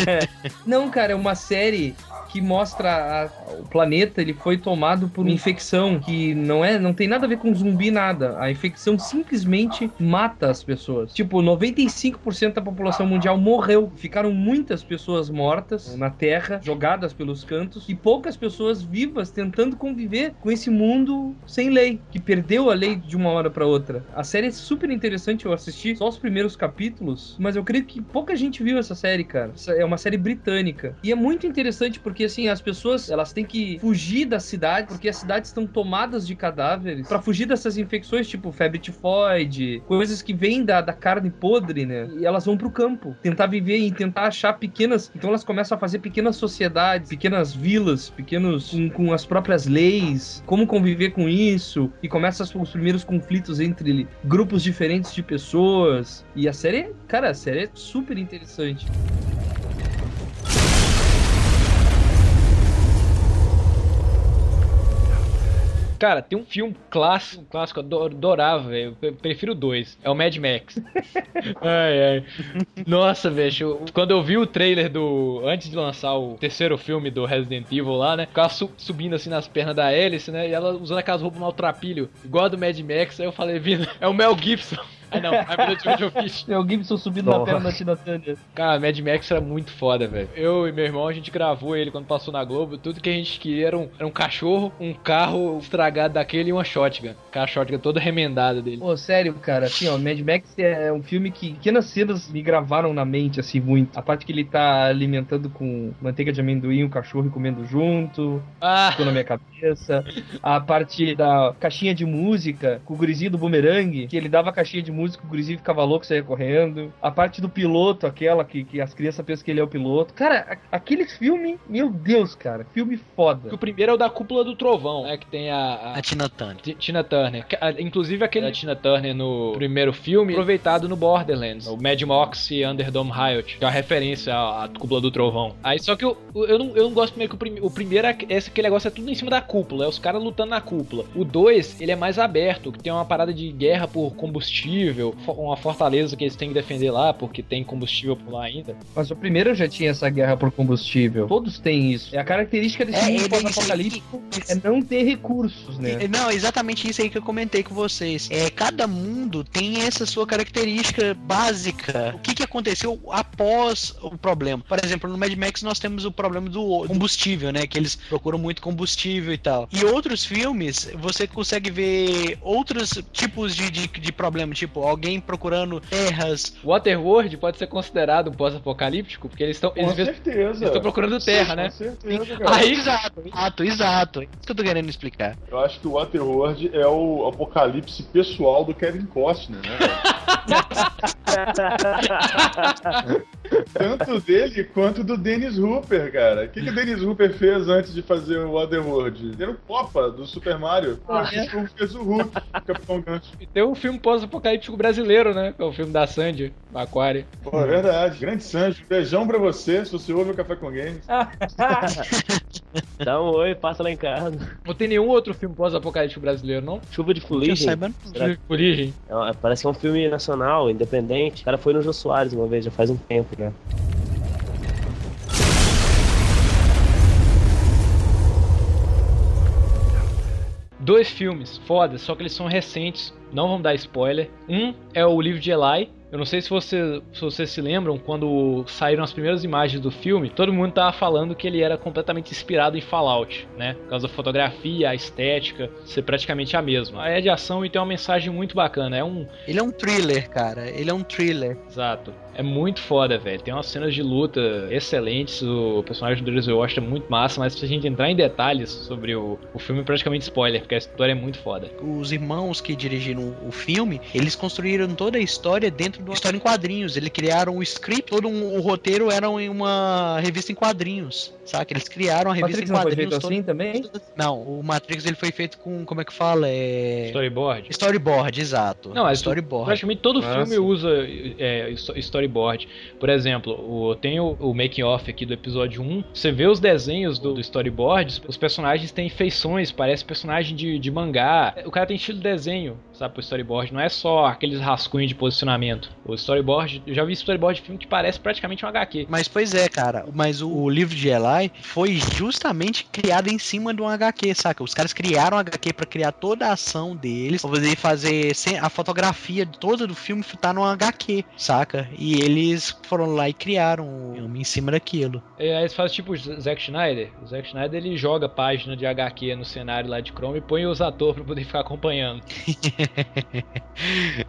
Speaker 3: Não, cara, é uma série que mostra a- o planeta, ele foi tomado por uma infecção que não é, não tem nada a ver com zumbi nada. A infecção simplesmente mata as pessoas. Tipo, 95% da população mundial morreu. Ficaram muitas pessoas mortas na Terra, jogadas pelos cantos e poucas pessoas vivas tentando conviver com esse mundo sem lei, que perdeu a lei de uma hora pra outra. A série é super interessante, eu assisti só os primeiros capítulos, mas eu creio que pouca gente viu essa série, cara. É uma série britânica. E é muito interessante porque, assim, as pessoas, elas têm que fugir da cidade, porque as cidades estão tomadas de cadáveres, pra fugir dessas infecções, tipo febre tifoide, coisas que vêm da, da carne podre, né? E elas vão pro campo, tentar viver e tentar achar pequenas... Então elas começam a fazer pequenas sociedades, pequenas vilas, pequenos... com, com as próprias leis, como conviver com isso, e começam os primeiros conflitos entre grupos diferentes de pessoas. E a série, cara, a série é super interessante.
Speaker 5: Cara, tem um filme clássico, clássico, adorava, velho. Eu prefiro dois. É o Mad Max. ai, ai. Nossa, velho. Quando eu vi o trailer do. Antes de lançar o terceiro filme do Resident Evil lá, né? Ficava su- subindo assim nas pernas da hélice, né? E ela usando aquelas roupas maltrapilho, igual a do Mad Max. Aí eu falei, Vina, é o Mel Gibson. Ah, não, a vida de Jojo Fish.
Speaker 3: É o Gibson subindo na
Speaker 5: Nossa.
Speaker 3: perna da Tina Turner.
Speaker 5: Cara, Mad Max era muito foda, velho. Eu e meu irmão, a gente gravou ele quando passou na Globo. Tudo que a gente queria era um, era um cachorro, um carro estragado daquele e uma shotgun. Com a shotgun toda remendada dele.
Speaker 3: Pô, sério, cara, assim, ó, Mad Max é um filme que pequenas cenas me gravaram na mente, assim, muito. A parte que ele tá alimentando com manteiga de amendoim o cachorro e comendo junto,
Speaker 5: Ah,
Speaker 3: ficou na minha cabeça. A parte da caixinha de música com o gurizinho do bumerangue, que ele dava a caixinha de música, o gurizinho ficava louco, saía correndo. A parte do piloto, aquela que, que as crianças pensam que ele é o piloto. Cara, a- aquele filme, meu Deus, cara, filme
Speaker 5: que
Speaker 3: foda.
Speaker 5: o primeiro é o da Cúpula do Trovão, né? Que tem a, a-
Speaker 6: A Tina Turner.
Speaker 5: T- Tina Turner. Que- a- Inclusive aquele da Tina Turner no primeiro filme, aproveitado no Borderlands. O Mad Mox e Underdome Riot. Que é uma referência à, à Cúpula do Trovão. Aí só que eu, eu, não, eu não gosto meio que o, prim, o primeiro, é, esse aquele negócio é tudo em cima da cúpula. É os caras lutando na cúpula. O 2, ele é mais aberto, que tem uma parada de guerra por combustível, fo- uma fortaleza que eles têm que defender lá, porque tem combustível por lá ainda.
Speaker 3: Mas o primeiro já tinha essa guerra por combustível. Todos têm isso. É a característica desse
Speaker 6: É,
Speaker 3: mundo pós-apocalíptico é não ter recursos, né?
Speaker 6: E- Não, exatamente isso aí que eu comentei com vocês. É, cada mundo tem essa sua característica básica. O que, que aconteceu após o problema? Por exemplo, no Mad Max nós temos o problema do combustível, né? Que eles procuram muito combustível e tal. E outros filmes, você consegue ver outros tipos de, de, de problema, tipo alguém procurando terras.
Speaker 5: Waterworld pode ser considerado um pós-apocalíptico, porque eles estão.
Speaker 2: Com
Speaker 5: Eles,
Speaker 2: certeza.
Speaker 5: eles estão procurando terra, né?
Speaker 2: Com certeza, cara.
Speaker 6: Aí, exato, exato, exato. É isso que eu tô querendo explicar.
Speaker 2: Eu acho que o Waterworld é o apocalipse pessoal do Kevin Costner, né? Tanto dele quanto do Dennis Hooper, cara. O que, que o Dennis Hooper fez antes de fazer o Waterworld? Ele era o Copa do Super Mario.
Speaker 5: Ah,
Speaker 2: Acho que fez o Hulk, o Capitão Gancho.
Speaker 5: E tem um filme pós-apocalíptico brasileiro, né? Que é o filme da Sandy, Aquário.
Speaker 2: Pô, é verdade. Grande Sanjo. Beijão pra você, se você ouve o Café com Games.
Speaker 4: Dá um oi, passa lá em casa.
Speaker 5: Não tem nenhum outro filme pós-apocalíptico brasileiro, não?
Speaker 4: Chuva de fuligem.
Speaker 6: não.
Speaker 4: Será que-
Speaker 5: Origem.
Speaker 4: é parece que é um filme nacional, independente. O cara foi no Jô Soares uma vez, já faz um tempo,
Speaker 5: Dois filmes, foda, só que eles são recentes, não vamos dar spoiler. Um é o livro de Eli, eu não sei se, você, se vocês se lembram, quando saíram as primeiras imagens do filme, todo mundo tava falando que ele era completamente inspirado em Fallout, né? Por causa da fotografia, a estética, ser praticamente a mesma. É de ação e tem uma mensagem muito bacana. É um.
Speaker 6: Ele é um thriller, cara. Ele é um thriller.
Speaker 5: Exato. É muito foda, velho. Tem umas cenas de luta excelentes. O personagem do Denzel Washington é muito massa, mas se a gente entrar em detalhes sobre o, o filme, é praticamente spoiler, porque a história é muito foda.
Speaker 6: Os irmãos que dirigiram o filme, eles construíram toda a história dentro de uma história em quadrinhos. Eles criaram o script, todo um- o roteiro era em uma revista em quadrinhos, saca? Eles criaram a revista
Speaker 3: Matrix
Speaker 6: em
Speaker 3: não foi
Speaker 6: quadrinhos.
Speaker 3: feito assim também?
Speaker 6: Não, o Matrix ele foi feito com, como é que fala? É...
Speaker 5: Storyboard.
Speaker 6: Storyboard, exato.
Speaker 5: Não, mas
Speaker 6: Storyboard.
Speaker 5: praticamente todo
Speaker 6: Ah,
Speaker 5: filme usa é, sto- storyboard. Por exemplo, o, tem o, o making off aqui do episódio 1. Você vê os desenhos do, do storyboard, os personagens têm feições, parece personagem de, de mangá. O cara tem estilo de desenho, sabe, pro storyboard. Não é só aqueles rascunhos de posicionamento. O storyboard, eu já vi storyboard de filme que parece praticamente um HQ.
Speaker 6: Mas pois é, cara. Mas o, o livro de Eli foi justamente criado em cima de um HQ, saca? Os caras criaram um HQ pra criar toda a ação deles, pra poder fazer a fotografia toda do filme tá num HQ, saca? E eles foram lá e criaram o filme em cima daquilo.
Speaker 5: E aí eles fazem tipo o Zack Schneider. O Zack Schneider ele joga página de HQ no cenário lá de Chrome e põe os atores pra poder ficar acompanhando.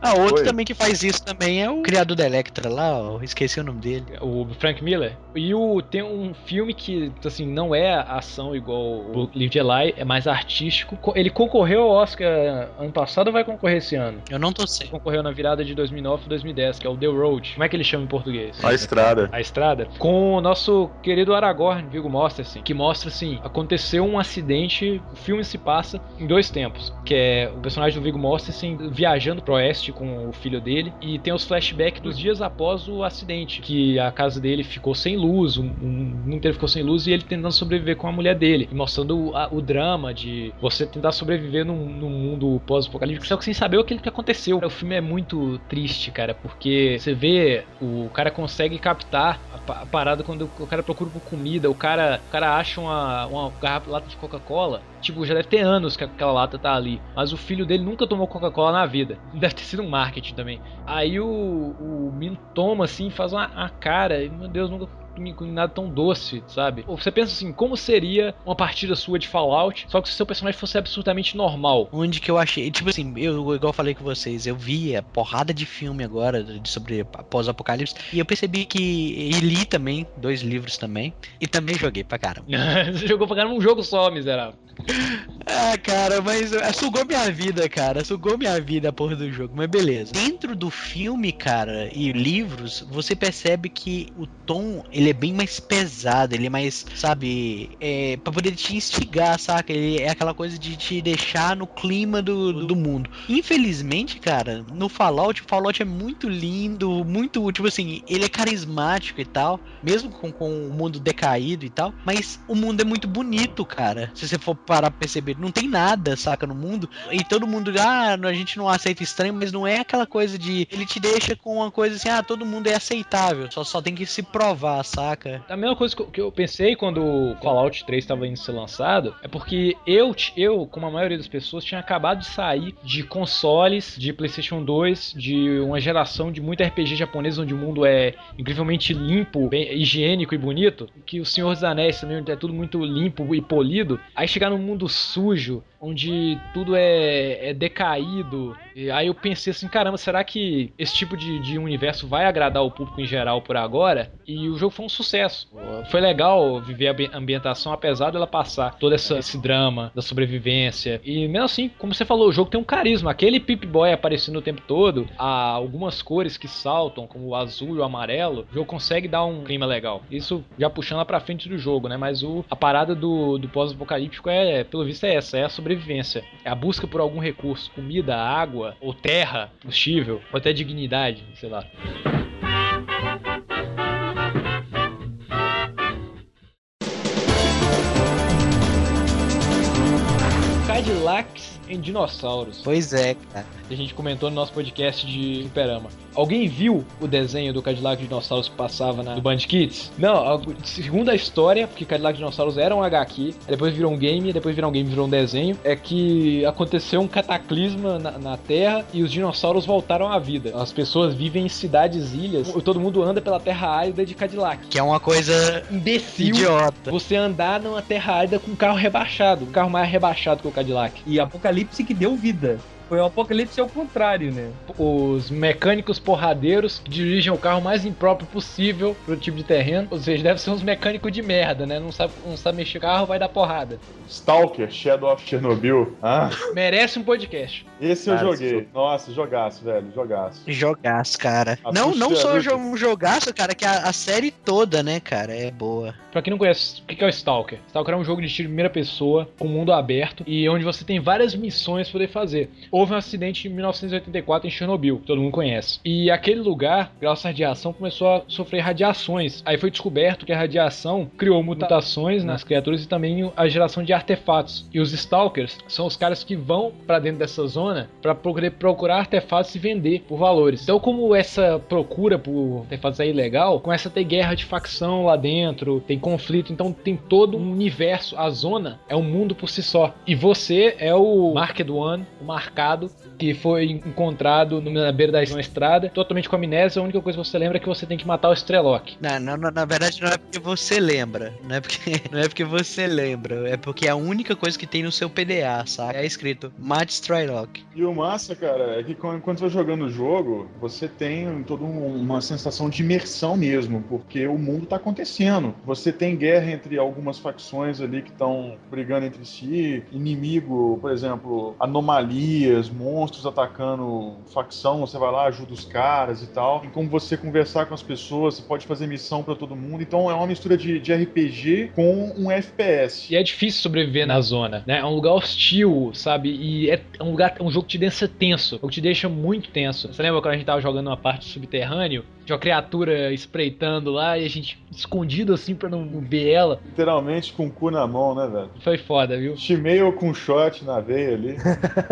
Speaker 6: Ah, outro
Speaker 5: Foi.
Speaker 6: também que faz isso também é o criador da Electra lá, ó, esqueci o nome dele.
Speaker 5: O Frank Miller. E o, tem um filme que, assim, não é ação igual o Livro de Eli, é mais artístico. Co- Ele concorreu ao Oscar ano passado ou vai concorrer esse ano?
Speaker 6: Eu não tô sei.
Speaker 5: Concorreu na virada de 2009 e 2010, que é o The Road. Como é que ele chama em português?
Speaker 2: A Estrada.
Speaker 5: A Estrada. Com o nosso querido Aragorn, Viggo Mortensen, que mostra, assim, aconteceu um acidente, o filme se passa em dois tempos, que é o personagem do Viggo Mortensen viajando pro oeste com o filho dele, e tem os flashbacks dos dias após o acidente, que a casa dele ficou sem luz, o mundo inteiro ficou sem luz, e ele tentando sobreviver com a mulher dele, e mostrando o, a- o drama de você tentar sobreviver num, num mundo pós-apocalíptico, só que sem saber aquilo que aconteceu. O filme é muito triste, cara, porque você vê, o cara consegue captar a, pa- a parada quando o cara procura por comida, o cara, o cara acha uma, uma garrafa lata de Coca-Cola, tipo, já deve ter anos que aquela lata tá ali, mas o filho dele nunca tomou Coca-Cola na vida. Deve ter sido um marketing também. Aí o, o menino toma assim, faz uma, uma cara, e, meu Deus, nunca nada tão doce, sabe? Ou Você pensa assim, como seria uma partida sua de Fallout, só que se seu personagem fosse absolutamente normal?
Speaker 6: Onde que eu achei, tipo assim, eu igual falei com vocês, eu vi a porrada de filme agora de sobre pós-apocalipse e eu percebi que e li também dois livros também e também joguei pra caramba.
Speaker 5: Você jogou pra caramba um jogo só, miserável.
Speaker 6: Ah, cara, mas eh, sugou minha vida, cara. Sugou minha vida a porra do jogo, mas beleza. Dentro do filme, cara, e livros, você percebe que o tom, ele é bem mais pesado, ele é mais, sabe, é, pra poder te instigar, saca? Ele é aquela coisa de te deixar no clima do, do mundo. Infelizmente, cara, no Fallout, o Fallout é muito lindo, muito, tipo assim, ele é carismático e tal, mesmo com, com o mundo decaído e tal, mas o mundo é muito bonito, cara. Se você for parar pra perceber, não tem nada, saca, no mundo. E todo mundo, ah, a gente não aceita estranho, mas não é aquela coisa de. Ele te deixa com uma coisa assim, ah, todo mundo é aceitável, só, só tem que se provar, saca?
Speaker 5: A mesma coisa que eu- pensei quando o Fallout 3 estava indo ser lançado é porque eu, eu, como a maioria das pessoas, tinha acabado de sair de consoles de PlayStation 2, de uma geração de muito RPG japonês onde o mundo é incrivelmente limpo, bem higiênico e bonito, que o Senhor dos Anéis também é tudo muito limpo e polido. Aí chegar num mundo sujo, onde tudo é, é decaído. E aí eu pensei assim, caramba, será que esse tipo de, de universo vai agradar o público em geral por agora? E o jogo foi um sucesso. Foi legal viver a ambi- ambientação, apesar dela passar todo essa- esse drama da sobrevivência. E mesmo assim, como você falou, o jogo tem um carisma. Aquele Pip Boy aparecendo o tempo todo, há algumas cores que saltam, como o azul e o amarelo, o jogo consegue dar um clima legal. Isso já puxando lá pra frente do jogo, né? Mas o, a parada do, do pós-apocalíptico é, pelo visto, é essa: é a sobrevivência. É a busca por algum recurso, comida, água, ou terra, combustível, ou até dignidade, sei lá. Cadillacs em dinossauros.
Speaker 6: Pois é, cara.
Speaker 5: Que a gente comentou no nosso podcast de Superama. Alguém viu o desenho do Cadillac Dinossauros que passava na, do Band Kids? Não, segundo a história, porque Cadillac Dinossauros era um HQ, depois virou um game, depois virou um game, virou um desenho, é que aconteceu um cataclisma na, na Terra e os dinossauros voltaram à vida. As pessoas vivem em cidades, ilhas, todo mundo anda pela Terra árida de Cadillac.
Speaker 6: Que é uma coisa
Speaker 5: imbecil.
Speaker 6: idiota.
Speaker 5: Você andar numa Terra árida com um carro rebaixado, um carro mais rebaixado que o Cadillac.
Speaker 3: E Apocalipse que deu vida. Foi o Apocalipse ao contrário, né?
Speaker 5: Os mecânicos porradeiros que dirigem o carro mais impróprio possível pro tipo de terreno. Ou seja, deve ser uns mecânicos de merda, né? Não sabe, não sabe mexer carro, vai dar porrada.
Speaker 2: Stalker, Shadow of Chernobyl. Ah,
Speaker 5: Merece um podcast.
Speaker 2: esse eu
Speaker 6: Cara,
Speaker 2: joguei. Nossa, jogaço, velho, jogaço.
Speaker 6: Jogaço, cara.
Speaker 2: A
Speaker 6: não, não só um jogaço, cara, que a, a série toda, né, cara, é boa.
Speaker 5: Pra quem não conhece, o que é o Stalker? Stalker é um jogo de tiro em primeira pessoa, com mundo aberto, e onde você tem várias missões pra poder fazer. Houve um acidente em 1984 em Chernobyl, que todo mundo conhece. E aquele lugar, graças à radiação, começou a sofrer radiações. Aí foi descoberto que a radiação criou mutações nas criaturas e também a geração de artefatos. E os Stalkers são os caras que vão pra dentro dessa zona pra poder procurar artefatos e vender por valores. Então, como essa procura por artefatos é ilegal, começa a ter guerra de facção lá dentro, tem conflito, então tem todo um universo. A zona é um mundo por si só. E você é o Marked One, o marcado, mercado que foi encontrado na beira da estrada, totalmente com amnésia. A única coisa que você lembra é que você tem que matar o Strelok.
Speaker 6: Na, na, na- na verdade, não é porque você lembra. Não é porque, não é porque você lembra. É porque é a única coisa que tem no seu PDA, sabe? É escrito Matt Strylock.
Speaker 2: E o massa, cara, é que quando quando você vai jogando o jogo, você tem toda um- uma sensação de imersão mesmo, porque o mundo tá acontecendo. Você tem guerra entre algumas facções ali que estão brigando entre si, inimigo, por exemplo, anomalias, monstros atacando facção, você vai lá, ajuda os caras e tal. Tem como você conversar com as pessoas, você pode fazer missão pra todo mundo. Então é uma mistura de, de RPG com um FPS.
Speaker 5: E é difícil sobreviver na zona, né? É um lugar hostil, sabe? E é um lugar, é um jogo que te deixa tenso, o que te deixa muito tenso. Você lembra quando a gente tava jogando uma parte subterrâneo? Tinha uma criatura espreitando lá e a gente escondido assim pra não ver ela.
Speaker 2: Literalmente com o cu na mão, né, velho?
Speaker 5: Foi foda, viu?
Speaker 2: Chimeio com shot na veia ali.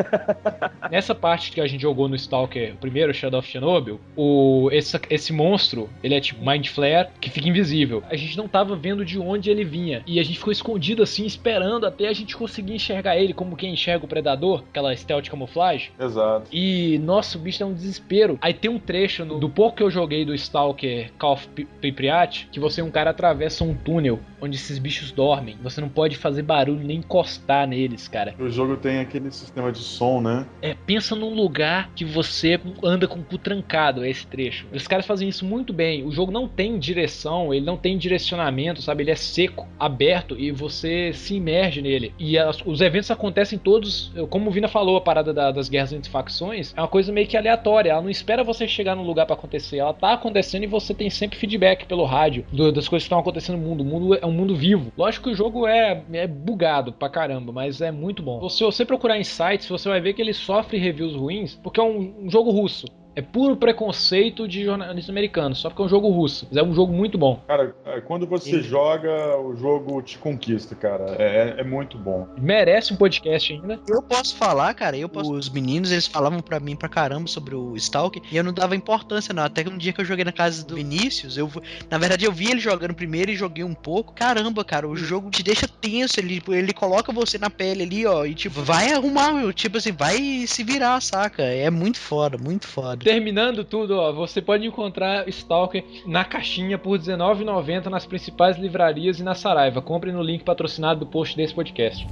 Speaker 5: Nessa parte que a gente jogou no Stalker, o primeiro Shadow of Chernobyl, o, esse, esse monstro, ele é tipo Mind Flare, que fica invisível. A gente não tava vendo de onde ele vinha. E a gente ficou escondido assim, esperando até a gente conseguir enxergar ele, como quem enxerga o predador, aquela stealth camuflagem.
Speaker 2: Exato.
Speaker 5: E, nossa, o bicho é um desespero. Aí tem um trecho no- do pouco que eu joguei do Stalker Call of Pripyat, que você e um cara atravessa um túnel onde esses bichos dormem. Você não pode fazer barulho nem encostar neles, cara.
Speaker 2: O jogo tem aquele sistema de som, né?
Speaker 5: É, pensa num lugar que você anda com o cu trancado, é esse trecho. Os caras fazem isso muito bem. O jogo não tem direção, ele não tem direcionamento, sabe? Ele é seco, aberto e você se imerge nele. E as- os eventos acontecem todos, como o Vina falou, a parada da- das guerras entre facções é uma coisa meio que aleatória. Ela não espera você chegar num lugar pra acontecer. Ela tá acontecendo e você tem sempre feedback pelo rádio do- das coisas que estão acontecendo no mundo. O mundo é um mundo vivo. Lógico que o jogo é, é bugado pra caramba, mas é muito bom. Se você procurar em sites, você vai ver que ele sofre reviews ruins porque é um, um jogo russo. É puro preconceito de jornalista americano, só porque é um jogo russo. Mas é um jogo muito bom.
Speaker 2: Cara, é, quando você joga, o jogo te conquista, cara. É, é muito bom.
Speaker 5: Merece um podcast ainda.
Speaker 6: Eu posso falar, cara, eu posso... Os meninos, eles falavam pra mim pra caramba sobre o Stalker e eu não dava importância, não. Até que um dia que eu joguei na casa do Vinícius, eu... Na verdade, eu vi ele jogando primeiro e joguei um pouco. Caramba, cara, o jogo te deixa tenso, ele, ele coloca você na pele ali, ó, e tipo, vai arrumar, meu, tipo assim, vai se virar, saca? É muito foda, muito foda.
Speaker 5: Terminando tudo, ó, você pode encontrar Stalker na caixinha por R$19,90 nas principais livrarias e na Saraiva. Compre no link patrocinado do post desse podcast.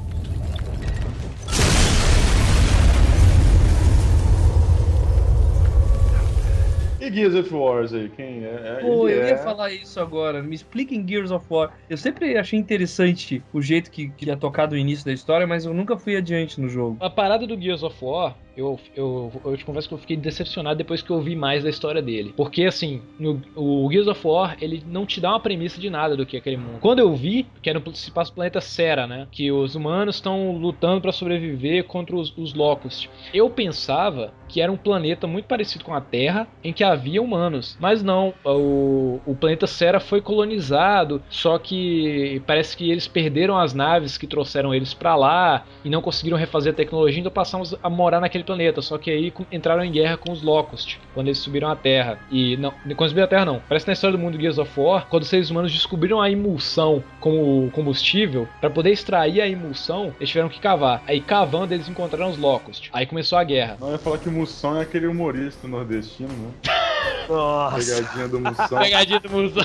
Speaker 2: E Gears of Wars aí, quem é?
Speaker 3: Pô,
Speaker 2: Ele
Speaker 3: eu
Speaker 2: é-
Speaker 3: ia falar isso agora. Me expliquem Gears of War. Eu sempre achei interessante o jeito que, que ia tocar do início da história, mas eu nunca fui adiante no jogo.
Speaker 5: A parada do Gears of War Eu, eu, eu te confesso que eu fiquei decepcionado depois que eu vi mais da história dele. Porque, assim, no, o Gears of War, ele não te dá uma premissa de nada do que é aquele mundo. Quando eu vi, que era no, se passa planeta Sera, né? Que os humanos estão lutando pra sobreviver contra os, os Locust. Eu pensava que era um planeta muito parecido com a Terra, em que havia humanos. Mas não, o, o planeta Sera foi colonizado, só que parece que eles perderam as naves que trouxeram eles pra lá e não conseguiram refazer a tecnologia, então passamos a morar naquele planeta. Só que aí entraram em guerra com os Locust, quando eles subiram a Terra. E não, quando subiram a Terra não. Parece que na história do mundo Gears of War, quando os seres humanos descobriram a emulsão como combustível, para poder extrair a emulsão, eles tiveram que cavar. Aí cavando eles encontraram os Locust. Aí começou a guerra.
Speaker 2: Não, eu ia falar que o Mussão é aquele humorista nordestino, né?
Speaker 4: Nossa.
Speaker 2: Pegadinha do Mussão.
Speaker 5: Pegadinha do Emulsão.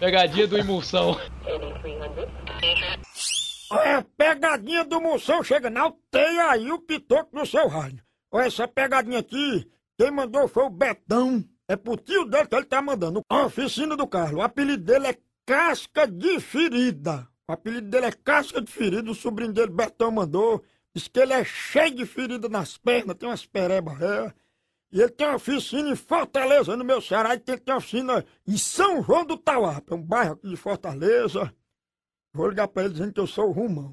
Speaker 5: Pegadinha do Emulsão.
Speaker 12: É, pegadinha do moção chega na alteia aí o pitoco no seu rádio. Olha essa pegadinha aqui, quem mandou foi o Betão. É pro tio dele que ele tá mandando. A oficina do Carlos. O apelido dele é Casca de Ferida. O apelido dele é Casca de Ferida. O sobrinho dele, Betão, mandou. Diz que ele é cheio de ferida nas pernas, tem umas perebas. É. E ele tem uma oficina em Fortaleza, no meu Ceará, e tem, tem uma oficina em São João do Tauap, é um bairro aqui de Fortaleza. Vou ligar pra ele dizendo que eu sou o Rumão.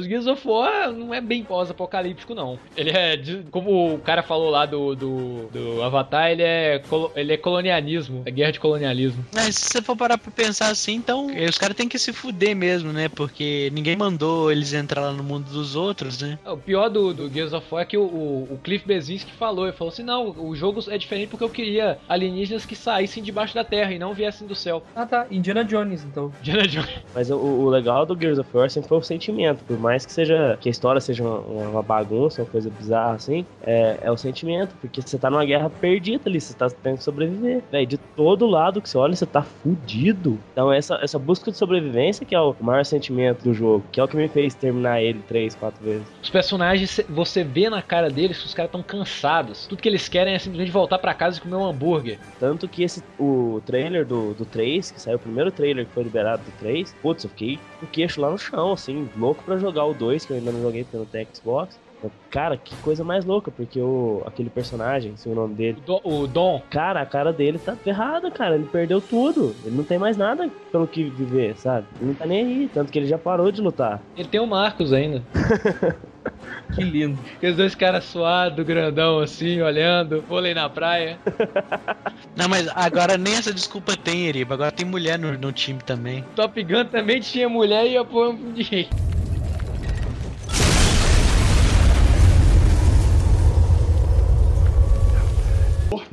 Speaker 5: Os Gears of War não é bem pós-apocalíptico, não. Ele é, de- como o cara falou lá do, do, do Avatar, ele é, ele é colonialismo, é guerra de colonialismo.
Speaker 6: Mas se você for parar pra pensar assim, então os caras têm que se fuder mesmo, né? Porque ninguém mandou eles entrar lá no mundo dos outros, né?
Speaker 5: O pior do, do Gears of War é que o, o, o Cliff Bezinski falou, ele falou assim, não, o jogo é diferente porque eu queria alienígenas que saíssem debaixo da terra e não viessem do céu.
Speaker 3: Ah tá, Indiana Jones então.
Speaker 5: Indiana Jones.
Speaker 4: Mas o, o legal do Gears of War sempre foi o sentimento. Por mais que seja que a história seja uma, uma bagunça, uma coisa bizarra assim, é, é o sentimento. Porque você tá numa guerra perdida ali, você tá tendo que sobreviver. Véi, de todo lado que você olha, você tá fudido. Então essa, essa busca de sobrevivência que é o maior sentimento do jogo, que é o que me fez terminar ele três, quatro vezes.
Speaker 5: Os personagens, cê- você vê na cara deles que os caras estão cansados. Tudo que eles querem é simplesmente voltar pra casa e comer um hambúrguer.
Speaker 4: Tanto que esse, o trailer do, do 3, que saiu o primeiro trailer que foi liberado do 3, putz, eu fiquei com o queixo lá no chão, assim, louco pra jogar o 2, que eu ainda não joguei pelo Xbox. Cara, que coisa mais louca, porque o, aquele personagem, se o nome dele.
Speaker 5: O Dom.
Speaker 4: Cara, a cara dele tá ferrada, cara. Ele perdeu tudo. Ele não tem mais nada pelo que viver, sabe? Ele não tá nem aí. Tanto que ele já parou de lutar.
Speaker 5: Ele tem o Marcos ainda.
Speaker 3: Que lindo.
Speaker 5: Aqueles dois caras suados, grandão assim, olhando, vôlei na praia.
Speaker 6: Não, mas agora nem essa desculpa tem, Eriba. Agora tem mulher no, no time também.
Speaker 5: Top Gun também tinha mulher e ia pôr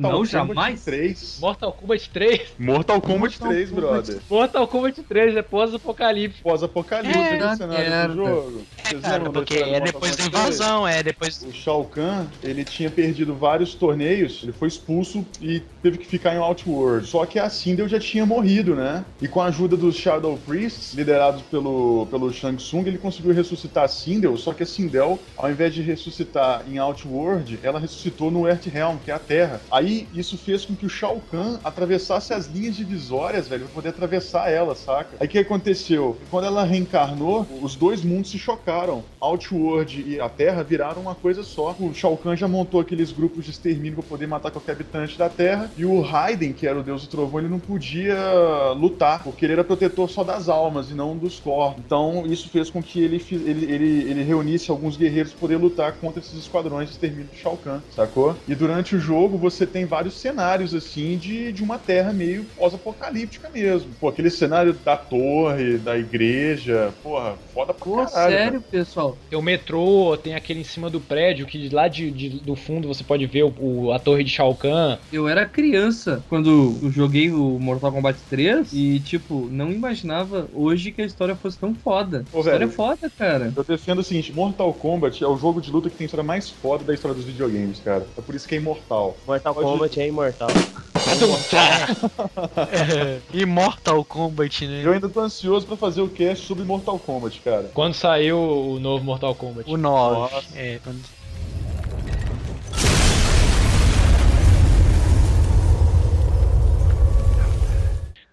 Speaker 2: Mortal
Speaker 3: Não,
Speaker 2: Kombat
Speaker 3: jamais.
Speaker 2: 3.
Speaker 5: Mortal Kombat 3.
Speaker 2: Mortal Kombat 3, brother.
Speaker 5: Mortal Kombat 3 é pós-apocalipse.
Speaker 2: Pós-apocalipse
Speaker 6: É,
Speaker 2: no cenário
Speaker 3: merda.
Speaker 2: do jogo. Vocês
Speaker 6: Cara,
Speaker 2: lembram da
Speaker 6: porque é
Speaker 2: Mortal
Speaker 6: depois da
Speaker 2: Kombat 3?
Speaker 6: invasão, é depois.
Speaker 2: O Shao Kahn, ele tinha perdido vários torneios, ele foi expulso e teve que ficar em Outworld. Só que a Sindel já tinha morrido, né? E com a ajuda dos Shadow Priests, liderados pelo, pelo Shang Tsung, ele conseguiu ressuscitar a Sindel, só que a Sindel, ao invés de ressuscitar em Outworld, ela ressuscitou no Earthrealm, que é a Terra. Aí isso fez com que o Shao Kahn atravessasse as linhas divisórias, velho, pra poder atravessar ela, saca? Aí o que aconteceu? Quando ela reencarnou, os dois mundos se chocaram. Outworld e a Terra viraram uma coisa só. O Shao Kahn já montou aqueles grupos de extermínio pra poder matar qualquer habitante da Terra. E o Raiden, que era o deus do trovão, ele não podia lutar, porque ele era protetor só das almas e não dos corpos. Então isso fez com que ele, ele, ele, ele reunisse alguns guerreiros pra poder lutar contra esses esquadrões de extermínio do Shao Kahn, sacou? E durante o jogo você tem vários cenários assim de, de uma terra meio pós-apocalíptica mesmo. Pô, aquele cenário da torre, da igreja, porra, foda pra
Speaker 3: Pô,
Speaker 2: caralho.
Speaker 3: sério, pessoal?
Speaker 5: Tem o metrô, tem aquele em cima do prédio, que lá de, de- do fundo você pode ver o, o- a torre de Shao Kahn.
Speaker 3: Eu era criança quando eu joguei o Mortal Kombat 3 e, tipo, não imaginava hoje que a história fosse tão foda.
Speaker 2: Ô,
Speaker 3: a história
Speaker 2: velho.
Speaker 3: é foda, cara.
Speaker 2: Eu defendo o seguinte, Mortal Kombat é o jogo de luta que tem a história mais foda da história dos videogames, cara. É por isso que é imortal.
Speaker 4: Mortal
Speaker 2: Pode-
Speaker 4: Kombat é imortal.
Speaker 6: Immortal Kombat, né?
Speaker 2: Eu ainda tô ansioso pra fazer o cast sobre Mortal Kombat, cara.
Speaker 5: Quando saiu o novo Mortal Kombat.
Speaker 6: O 9.
Speaker 2: Nossa.
Speaker 6: É, quando...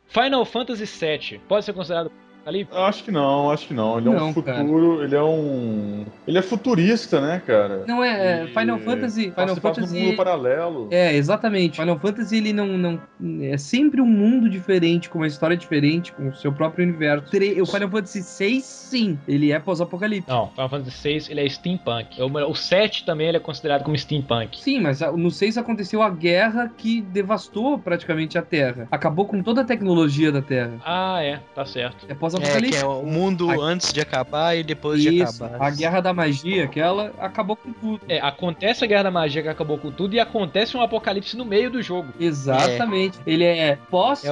Speaker 5: Final Fantasy VII pode ser considerado pós-apocalipse?
Speaker 2: Eu Acho que não, acho que não. Ele é
Speaker 3: Não,
Speaker 2: um futuro, ele é um. Ele é futurista, né, cara?
Speaker 3: Não é, é,
Speaker 2: E
Speaker 3: Final Fantasy. Final Fantasy.
Speaker 2: mundo paralelo.
Speaker 3: É, exatamente. Final Fantasy ele não, não é sempre um mundo diferente, com uma história diferente, com o seu próprio universo. Tre- O Final Fantasy VI, sim, ele é pós-apocalipse.
Speaker 5: Não, Final Fantasy VI ele é steampunk. O, o 7 também ele é considerado como steampunk.
Speaker 3: Sim, mas no 6 aconteceu a guerra que devastou praticamente a Terra. Acabou com toda a tecnologia da Terra.
Speaker 5: Ah, é, tá certo.
Speaker 3: É
Speaker 6: É,
Speaker 3: pós-apocalipse.
Speaker 6: que é o mundo
Speaker 3: A-
Speaker 6: antes de acabar e depois de
Speaker 3: Isso,
Speaker 6: acabar.
Speaker 3: a guerra da magia, aquela acabou com tudo.
Speaker 5: É, acontece a Guerra da Magia que acabou com tudo e acontece um apocalipse no meio do jogo.
Speaker 3: Exatamente. Ele é pós
Speaker 6: É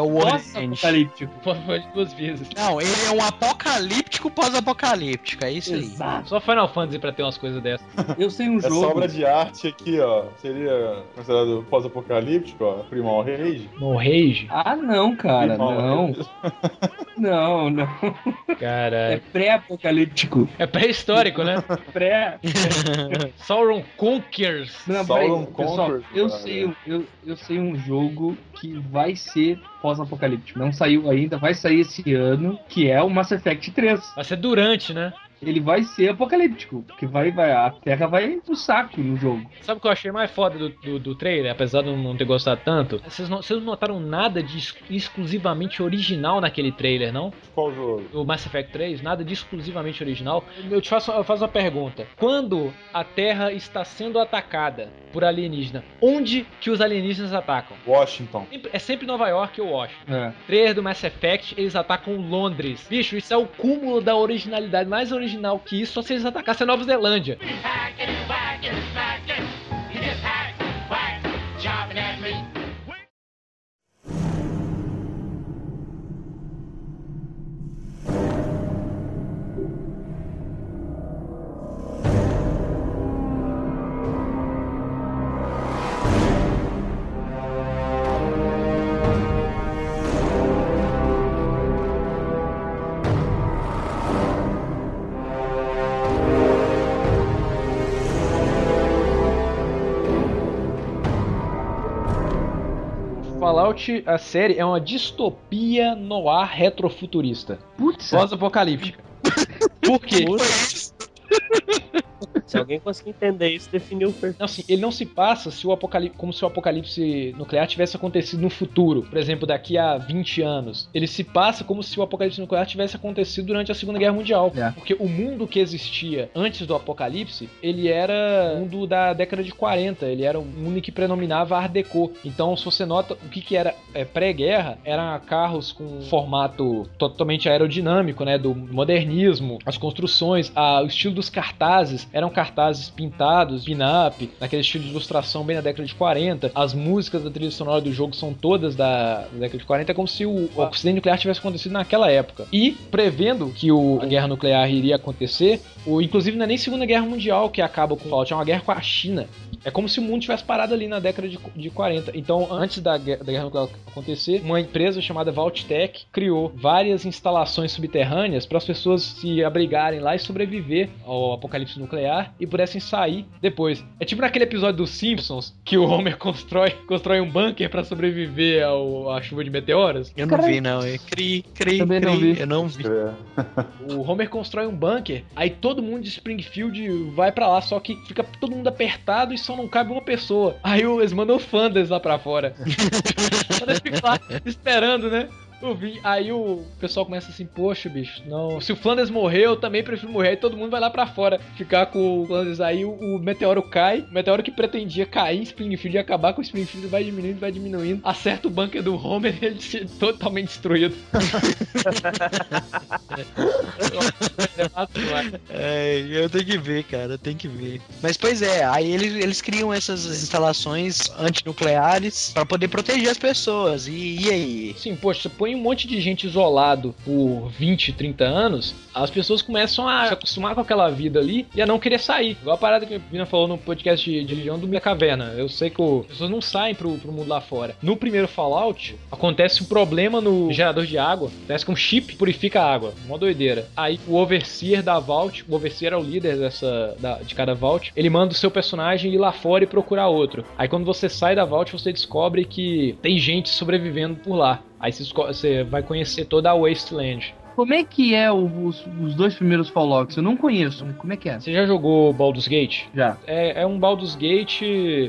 Speaker 5: foi duas vezes.
Speaker 6: Não, ele é um apocalíptico pós-apocalíptico, é isso aí.
Speaker 3: Exato.
Speaker 5: Só Final Fantasy pra ter umas coisas dessas.
Speaker 3: Eu sei um
Speaker 2: Essa
Speaker 3: jogo.
Speaker 2: obra de arte aqui, ó, seria considerado pós-apocalíptico, ó, Primal Rage.
Speaker 5: No Rage?
Speaker 3: Ah, não, cara,
Speaker 2: Primal
Speaker 3: não.
Speaker 2: Rage.
Speaker 3: Não, não. É
Speaker 5: Cara,
Speaker 3: pré-apocalíptico.
Speaker 5: é pré-histórico, né?
Speaker 3: Pré.
Speaker 5: Sauron Conquers.
Speaker 3: Não,
Speaker 2: Sauron
Speaker 3: peraí, pessoal,
Speaker 2: Conquers,
Speaker 3: eu
Speaker 2: cara.
Speaker 3: sei, eu, eu sei um jogo que vai ser pós-apocalíptico. Não saiu ainda, vai sair esse ano, que é o Mass Effect 3.
Speaker 5: Vai ser durante, né?
Speaker 3: Ele vai ser apocalíptico, porque vai, vai, a Terra vai pro saco no jogo.
Speaker 5: Sabe o que eu achei mais foda do, do, do trailer, apesar de eu não ter gostado tanto? Vocês não, vocês não notaram nada de ex- exclusivamente original naquele trailer, não?
Speaker 2: Qual jogo?
Speaker 5: O Mass Effect 3, nada de exclusivamente original. Eu te faço, eu faço uma pergunta. Quando a Terra está sendo atacada por alienígena, onde que os alienígenas atacam?
Speaker 2: Washington.
Speaker 5: É sempre Nova York ou Washington.
Speaker 3: É.
Speaker 5: Trailer do Mass Effect, eles atacam Londres. Bicho, isso é o cúmulo da originalidade. Mais original que isso, só se eles atacassem a Nova Zelândia. Fallout, a série, é uma distopia no ar retrofuturista.
Speaker 3: Putz,
Speaker 5: Pós-apocalíptica. Por quê?
Speaker 4: Se alguém conseguir entender isso, definiu perfeito.
Speaker 5: Não, assim, ele não se passa se o apocalipse, como se o apocalipse nuclear tivesse acontecido no futuro, por exemplo, daqui a 20 anos. Ele se passa como se o apocalipse nuclear tivesse acontecido durante a Segunda Guerra Mundial.
Speaker 3: É.
Speaker 5: Porque o mundo que existia antes do apocalipse, ele era um mundo da década de 40, ele era um mundo que predominava Art Deco. Então, se você nota o que, que era é, pré-guerra, eram carros com formato totalmente aerodinâmico, né, do modernismo, as construções, a- o estilo dos cartazes, eram cartazes pintados, pin-up, naquele estilo de ilustração bem na década de 40. As músicas da trilha sonora do jogo são todas da, da década de 40, é como se o, o acidente nuclear tivesse acontecido naquela época. E prevendo que o- a guerra nuclear iria acontecer, o, inclusive não é nem Segunda Guerra Mundial que acaba com o Fallout, é uma guerra com a China. É como se o mundo tivesse parado ali na década de, de 40. Então, antes da, guerra- da guerra nuclear acontecer, uma empresa chamada Vaulttech criou várias instalações subterrâneas para as pessoas se abrigarem lá e sobreviver ao apocalipse nuclear e pudessem sair depois. É tipo naquele episódio dos Simpsons que o Homer constrói, constrói um bunker para sobreviver ao, à chuva de meteoros.
Speaker 6: Eu não vi, não. É cri, cri,
Speaker 3: Também
Speaker 6: cri.
Speaker 3: não vi.
Speaker 6: Eu não vi.
Speaker 5: O Homer constrói um bunker, aí todo mundo de Springfield vai pra lá, só que fica todo mundo apertado e só não cabe uma pessoa. Aí eles mandam o Fanders lá pra fora. o Fanders fica lá esperando, né? Eu vi, aí o pessoal começa assim, poxa, bicho, não. Se o Flanders morrer, eu também prefiro morrer. Aí todo mundo vai lá pra fora ficar com o Flanders. Aí o, o meteoro cai, o meteoro que pretendia cair em Springfield e acabar com o Springfield vai diminuindo, vai diminuindo. Acerta o bunker do Homer e ele se- totalmente destruído.
Speaker 6: É, eu tenho que ver, cara, tenho que ver. Mas pois é, aí eles, eles criam essas instalações antinucleares pra poder proteger as pessoas. E, e aí?
Speaker 5: Sim, poxa, você um monte de gente isolado por 20, 30 anos, as pessoas começam a se acostumar com aquela vida ali e a não querer sair. Igual a parada que a Vina falou no podcast de, de Legião do Minha Caverna. Eu sei que o- as pessoas não saem pro, pro mundo lá fora. No primeiro Fallout, acontece um problema no gerador de água. Parece que um chip purifica a água. Uma doideira. Aí o Overseer da Vault, o Overseer é o líder dessa, da- de cada Vault, ele manda o seu personagem ir lá fora e procurar outro. Aí quando você sai da Vault, você descobre que tem gente sobrevivendo por lá. Aí você, vai conhecer toda a Wasteland.
Speaker 13: Como é que é o- os, os dois primeiros Fallouts? Eu não conheço. Como é que é?
Speaker 5: Você já jogou Baldur's Gate?
Speaker 13: Já.
Speaker 5: É, é um Baldur's Gate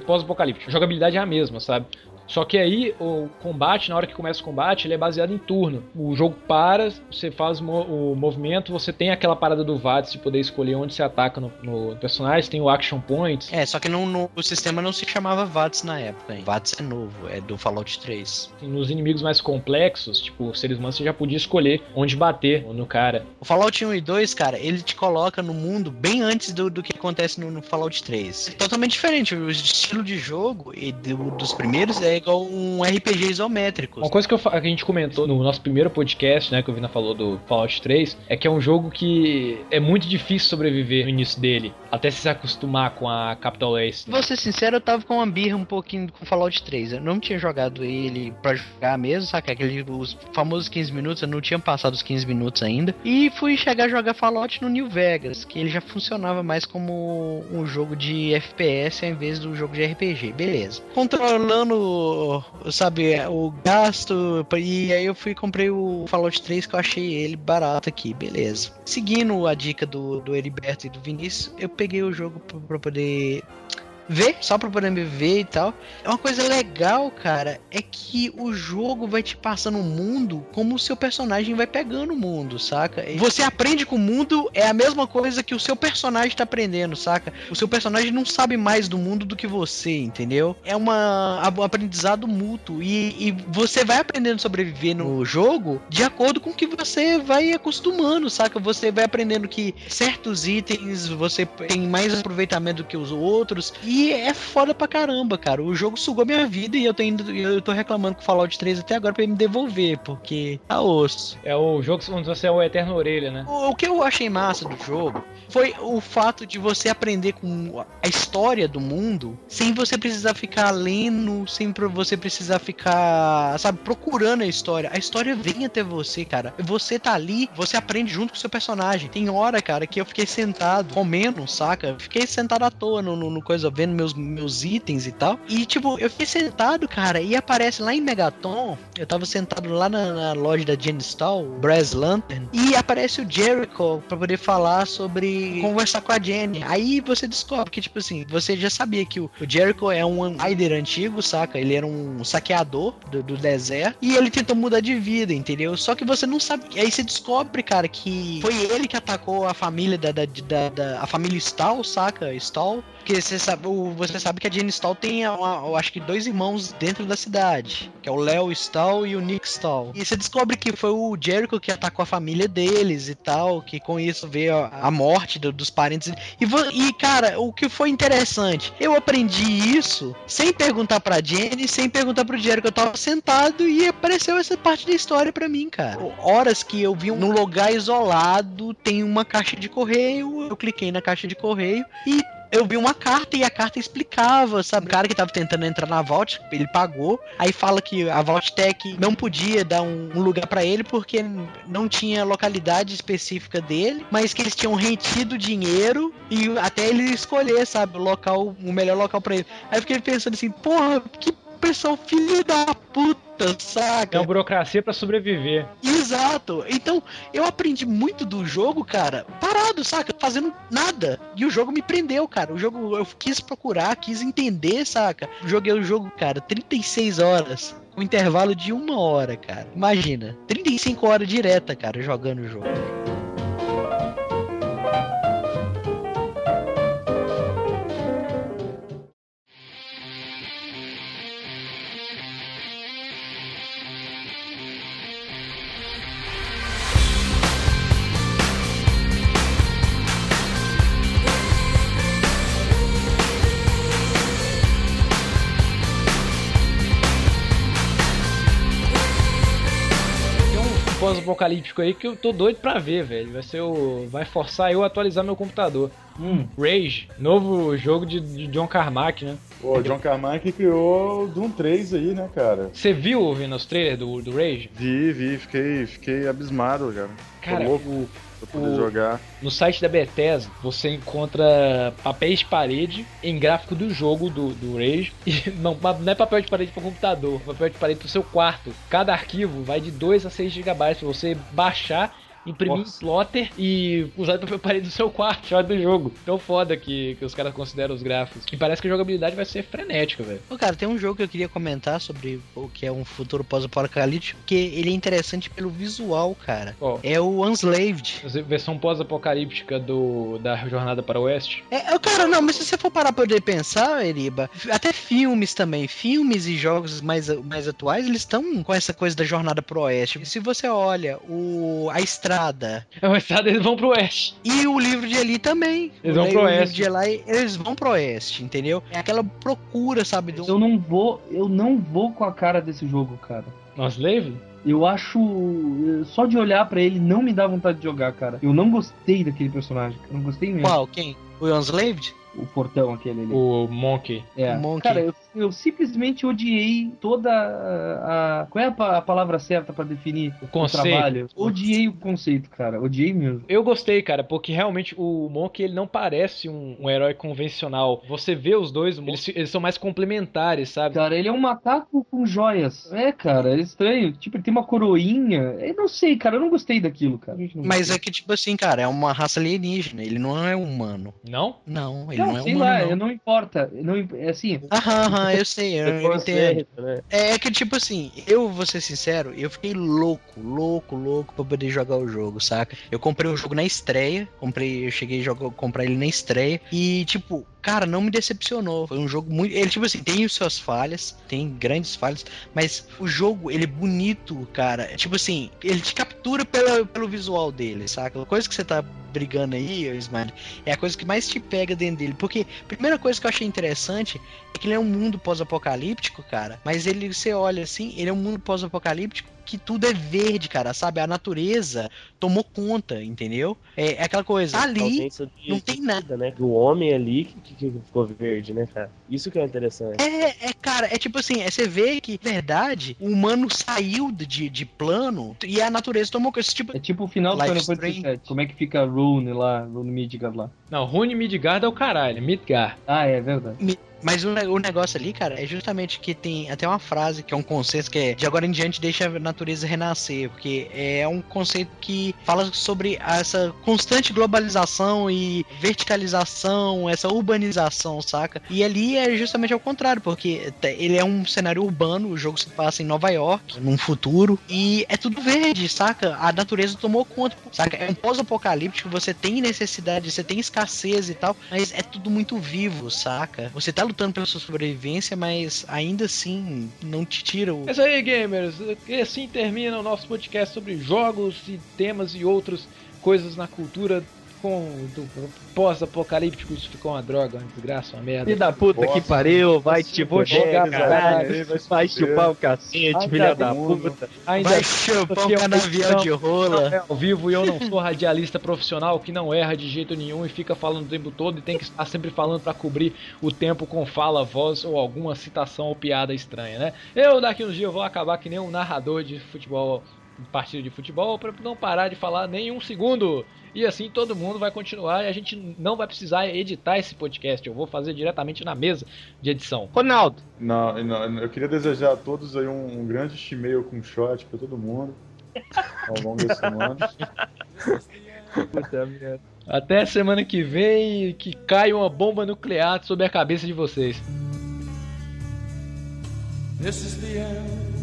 Speaker 5: pós-apocalíptico. A jogabilidade é a mesma, sabe? Só que aí o combate, na hora que começa o combate, ele é baseado em turno. O jogo para, você faz o movimento, você tem aquela parada do VATS de poder escolher onde você ataca no, no personagem, tem o Action Points.
Speaker 6: É, só que não, não- o sistema não se chamava VATS na época. Hein? VATS é novo, é do Fallout 3.
Speaker 5: Nos inimigos mais complexos, tipo seres humanos, você já podia escolher onde bater no cara.
Speaker 6: O Fallout 1 e 2, cara, ele te coloca no mundo bem antes do, do que acontece no, no Fallout 3. É totalmente diferente. O estilo de jogo e do- dos primeiros é igual um RPG isométrico.
Speaker 5: Uma coisa que, eu que a gente comentou no nosso primeiro podcast, né, que o Vina falou do Fallout 3, é que é um jogo que é muito difícil sobreviver no início dele, até se acostumar com a Capital Waste.
Speaker 6: Vou ser sincero, eu tava com uma birra um pouquinho com Fallout 3. Eu não tinha jogado ele pra jogar mesmo, saca? Aquele, os famosos 15 minutos, eu não tinha passado os 15 minutos ainda. E fui chegar a jogar Fallout no New Vegas, que ele já funcionava mais como um jogo de FPS ao invés do jogo de RPG. Beleza. Controlando, sabe, o gasto. E aí eu fui e comprei o Fallout 3 que eu achei ele barato aqui. Beleza. Seguindo a dica do, do Heriberto e do Vinícius, eu peguei o jogo pra, pra poder ver, só pra poder me ver e tal. É uma coisa legal, cara, é que o jogo vai te passando o mundo como o seu personagem vai pegando o mundo, saca? Você aprende com o mundo, é a mesma coisa que o seu personagem tá aprendendo, saca? O seu personagem não sabe mais do mundo do que você, entendeu? É uma, um aprendizado mútuo e, e você vai aprendendo a sobreviver no jogo de acordo com o que você vai acostumando, saca? Você vai aprendendo que certos itens você tem mais aproveitamento do que os outros e é foda pra caramba, cara. O jogo sugou minha vida e eu tô, indo, eu tô reclamando com o Fallout 3 até agora pra ele me devolver, porque tá osso.
Speaker 5: É o jogo onde você é o Eterno Orelha, né?
Speaker 6: O, o que eu achei massa do jogo foi o fato de você aprender com a história do mundo sem você precisar ficar lendo, sem você precisar ficar, sabe, procurando a história. A história vem até você, cara. Você tá ali, você aprende junto com o seu personagem. Tem hora, cara, que eu fiquei sentado comendo, saca? Fiquei sentado à toa no, no, no coisa, vendo meus, meus itens e tal. E, tipo, eu fiquei sentado, cara, e aparece lá em Megaton. Eu tava sentado lá na, na loja da Jenny Stahl, Brass Lantern, e aparece o Jericho pra poder falar sobre conversar com a Jenny. Aí você descobre que, tipo assim, você já sabia que o, o Jericho é um Aider antigo, saca? Ele era um saqueador do, do deserto e ele tentou mudar de vida, entendeu? Só que você não sabe. Aí você descobre, cara, que foi ele que atacou a família da, da, da, da- a família Stahl, saca? Stahl. Porque você sabe, o- você sabe que a Jenny Stahl tem, uma- eu acho que dois irmãos dentro da cidade, que é o Léo Stahl e o Nick Stahl. E você descobre que foi o Jericho que atacou a família deles e tal, que com isso veio a, a morte do- dos parentes. E, e, cara, o que foi interessante, eu aprendi isso sem perguntar pra Jenny, sem perguntar pro Jericho. Eu tava sentado e apareceu essa parte da história pra mim, cara. Horas que eu vi num lugar isolado, tem uma caixa de correio, eu cliquei na caixa de correio e eu vi uma carta e a carta explicava, sabe? O cara que tava tentando entrar na Vault, ele pagou. Aí fala que a Vault Tech não podia dar um, lugar pra ele porque não tinha localidade específica dele, mas que eles tinham retido dinheiro e até ele escolher, sabe, o local, o melhor local pra ele. Aí eu fiquei pensando assim, porra, que pessoal filho da puta, saca?
Speaker 5: É uma burocracia pra sobreviver.
Speaker 6: Exato. Então, eu aprendi muito do jogo, cara, parado, saca? Fazendo nada. E o jogo me prendeu, cara. O jogo eu quis procurar, quis entender, saca? Joguei o jogo, cara, 36 horas. Com intervalo de uma hora, cara. Imagina. 35 horas direta, cara, jogando o jogo.
Speaker 5: Pós-apocalíptico aí que eu tô doido pra ver, velho. Vai ser o. Vai forçar eu a atualizar meu computador.
Speaker 2: Hum.
Speaker 5: Rage, novo jogo de, de John Carmack, né?
Speaker 2: Pô, o John Carmack criou o Doom 3 aí, né, cara?
Speaker 5: Você viu vendo os trailers do, do Rage?
Speaker 2: Vi, vi, fiquei, fiquei abismado, cara.
Speaker 5: Cara, o-
Speaker 2: pra poder
Speaker 5: o-
Speaker 2: jogar.
Speaker 5: No site da Bethesda, você encontra papéis de parede em gráfico do jogo do, do Rage. E não, não é papel de parede para computador, é papel de parede pro seu quarto. Cada arquivo vai de 2 a 6 GB para você baixar imprimir em plotter e usar de papel parede no seu quarto, chamado do jogo. Tão foda que, que os caras consideram os gráficos. E parece que a jogabilidade vai ser frenética, velho.
Speaker 6: Ô, cara, tem um jogo que eu queria comentar sobre o que é um futuro pós-apocalíptico, que ele é interessante pelo visual, cara.
Speaker 5: Qual?
Speaker 6: É o Unslaved.
Speaker 5: Versão pós-apocalíptica do da Jornada para o Oeste.
Speaker 6: É, eu, cara, não, mas se você for parar pra poder pensar, Eriba, até filmes também, filmes e jogos mais, mais atuais, eles estão com essa coisa da jornada pro oeste. Se você olha o A Estrada.
Speaker 5: A Estrada, eles vão pro oeste.
Speaker 6: E o livro de Eli também.
Speaker 5: Eles vão
Speaker 6: O
Speaker 5: pro
Speaker 6: livro
Speaker 5: oeste.
Speaker 6: de Eli, eles vão pro oeste, entendeu? É aquela procura, sabe? Do...
Speaker 13: Eu não vou, eu não vou com a cara desse jogo, cara.
Speaker 5: Nossa, Slave?
Speaker 13: Eu acho. Só de olhar pra ele não me dá vontade de jogar, cara. Eu não gostei daquele personagem. Eu não gostei mesmo.
Speaker 6: Qual? Quem? O Unslaved?
Speaker 13: O portão aquele ali.
Speaker 5: O Monkey.
Speaker 13: É.
Speaker 6: O Monkey.
Speaker 13: Cara, eu, eu simplesmente odiei toda a. qual é a, pa- a palavra certa pra definir o,
Speaker 5: conceito.
Speaker 13: trabalho? Odiei o conceito, cara. Odiei mesmo.
Speaker 5: Eu gostei, cara, porque realmente o Monkey ele não parece um, um herói convencional. Você vê os dois, eles, eles são mais complementares, sabe?
Speaker 13: Cara, ele é um macaco com joias. É, cara, é estranho. Tipo, ele tem uma coroinha. Eu não sei, cara. Eu não gostei daquilo, cara.
Speaker 6: Mas é que, tipo assim, cara, é uma raça alienígena. Ele não é humano.
Speaker 5: Não?
Speaker 6: Não, ele não,
Speaker 13: Não,
Speaker 6: é
Speaker 13: sei
Speaker 6: humano.
Speaker 13: lá,
Speaker 6: não.
Speaker 13: eu não importa. Não, é assim.
Speaker 6: Aham, aham, eu sei, eu, eu
Speaker 13: Preconceito,
Speaker 6: entendo.
Speaker 13: né?
Speaker 6: É que, tipo assim, eu vou ser sincero, eu fiquei louco, louco, louco pra poder jogar o jogo, saca? Eu comprei o jogo na estreia, comprei, eu cheguei a jogar, comprar ele na estreia, e, tipo, cara, não me decepcionou. Foi um jogo muito. Ele, tipo assim, tem as suas falhas, tem grandes falhas, mas o jogo, ele é bonito, cara. Tipo assim, ele te captura pela, pelo visual dele, saca? Coisa que você tá brigando aí, Ismael, é a coisa que mais te pega dentro dele. Porque, primeira coisa que eu achei interessante é que ele é um mundo pós-apocalíptico, cara, mas ele, você olha assim, ele é um mundo pós-apocalíptico que tudo é verde, cara, sabe? A natureza tomou conta, entendeu? É, é aquela coisa, ali
Speaker 4: ausência de-
Speaker 6: não tem nada.
Speaker 4: né? Do homem ali que, que- ficou verde, né, cara? Isso que é interessante.
Speaker 6: É, é, cara, é tipo assim, é, você vê que, na verdade, o humano saiu de, de plano e a natureza tomou coisa, tipo...
Speaker 13: É tipo o final do Final Fantasy. VII. Como é que fica Rune lá, Rune Midgard lá?
Speaker 5: Não, Rune Midgard é o caralho, Midgard.
Speaker 13: Ah, é verdade.
Speaker 6: Me- Mas o, o negócio ali, cara, é justamente que tem até uma frase que é um conceito que é de agora em diante deixa a natureza renascer, porque é um conceito que fala sobre essa constante globalização e verticalização, essa urbanização, saca? E ali é justamente ao contrário, porque ele é um cenário urbano, o jogo se passa em Nova York, num futuro, e é tudo verde, saca? A natureza tomou conta, saca? É um pós-apocalíptico, você tem necessidade, você tem escassez e tal, mas é tudo muito vivo, saca? Você tá lutando pela sua sobrevivência, mas ainda assim não te tira o.
Speaker 5: É isso aí, gamers. E assim termina o nosso podcast sobre jogos e temas e outras coisas na cultura com do pós-apocalíptico. Isso ficou uma droga, uma desgraça, uma merda.
Speaker 3: Filho da puta que pariu, vai te
Speaker 5: vou jogar,
Speaker 3: caralho, vai, vai chupar o cacete,
Speaker 5: Ainda
Speaker 3: filha da puta.
Speaker 5: Ainda
Speaker 6: Vai chupar um
Speaker 5: é
Speaker 6: canavial de rola.
Speaker 5: é Ao vivo e eu não sou radialista profissional que não erra de jeito nenhum e fica falando o tempo todo e tem que estar sempre falando pra cobrir o tempo com fala, voz ou alguma citação ou piada estranha, né? Eu daqui uns dias vou acabar que nem um narrador de futebol, partida de futebol, pra não parar de falar nem um segundo. E assim todo mundo vai continuar e a gente não vai precisar editar esse podcast. Eu vou fazer diretamente na mesa de edição.
Speaker 3: Ronaldo.
Speaker 2: Não, não, eu queria desejar a todos aí um, um grande chimeio com shot pra todo mundo ao longo da semana.
Speaker 3: Puta merda.
Speaker 5: Até semana que vem que caia uma bomba nuclear sobre a cabeça de vocês.
Speaker 10: This is the end,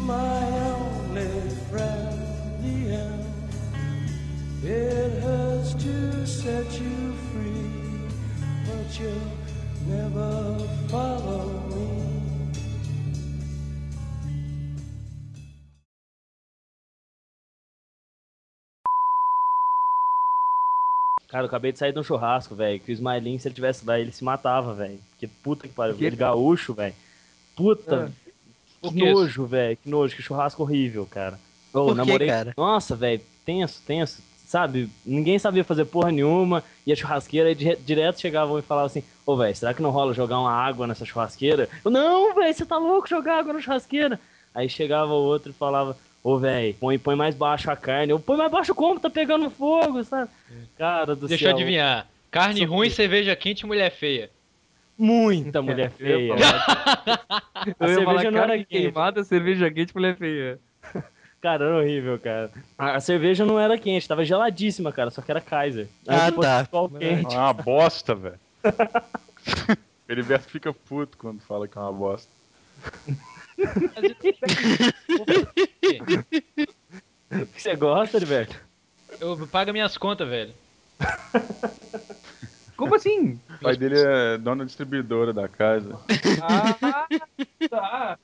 Speaker 10: my set you free, but you'll never follow me.
Speaker 4: Cara, eu acabei de sair de um churrasco, velho. Que o Smiling, se ele tivesse lá, ele se matava, velho. Que puta que pariu.
Speaker 3: quê?
Speaker 4: Ele gaúcho, velho. Puta.
Speaker 3: Ah,
Speaker 4: que
Speaker 5: que
Speaker 4: nojo, velho. Que nojo. Que churrasco horrível, cara.
Speaker 6: Por quê,
Speaker 4: namorei.
Speaker 6: cara?
Speaker 4: Nossa, velho. Tenso, tenso. Sabe? Ninguém sabia fazer porra nenhuma. E a churrasqueira aí dire- direto chegavam e falavam assim: Ô, velho, será que não rola jogar uma água nessa churrasqueira? Eu, não, velho, você tá louco jogar água na churrasqueira? Aí chegava o outro e falava: Ô, velho, põe, põe mais baixo a carne. Eu, põe mais baixo como? Tá pegando fogo, sabe? Cara do
Speaker 5: Deixa eu
Speaker 4: céu.
Speaker 5: adivinhar. Carne ruim, cerveja quente e mulher feia.
Speaker 4: Muita mulher
Speaker 3: Eu ia
Speaker 4: feia.
Speaker 3: falar-
Speaker 4: A
Speaker 3: Eu ia falar carne queimada, cerveja quente, mulher feia.
Speaker 4: Cara, era horrível, cara. A, a cerveja não era quente, tava geladíssima, cara, só que era Kaiser. Aí
Speaker 6: Ah, tá.
Speaker 4: ficou quente.
Speaker 2: É uma bosta, velho. Heriberto fica puto quando fala que é uma bosta.
Speaker 4: Você gosta, Heriberto?
Speaker 5: Eu pago minhas contas, velho.
Speaker 13: Como assim?
Speaker 2: O pai dele é dono da distribuidora da casa.
Speaker 13: Ah, tá.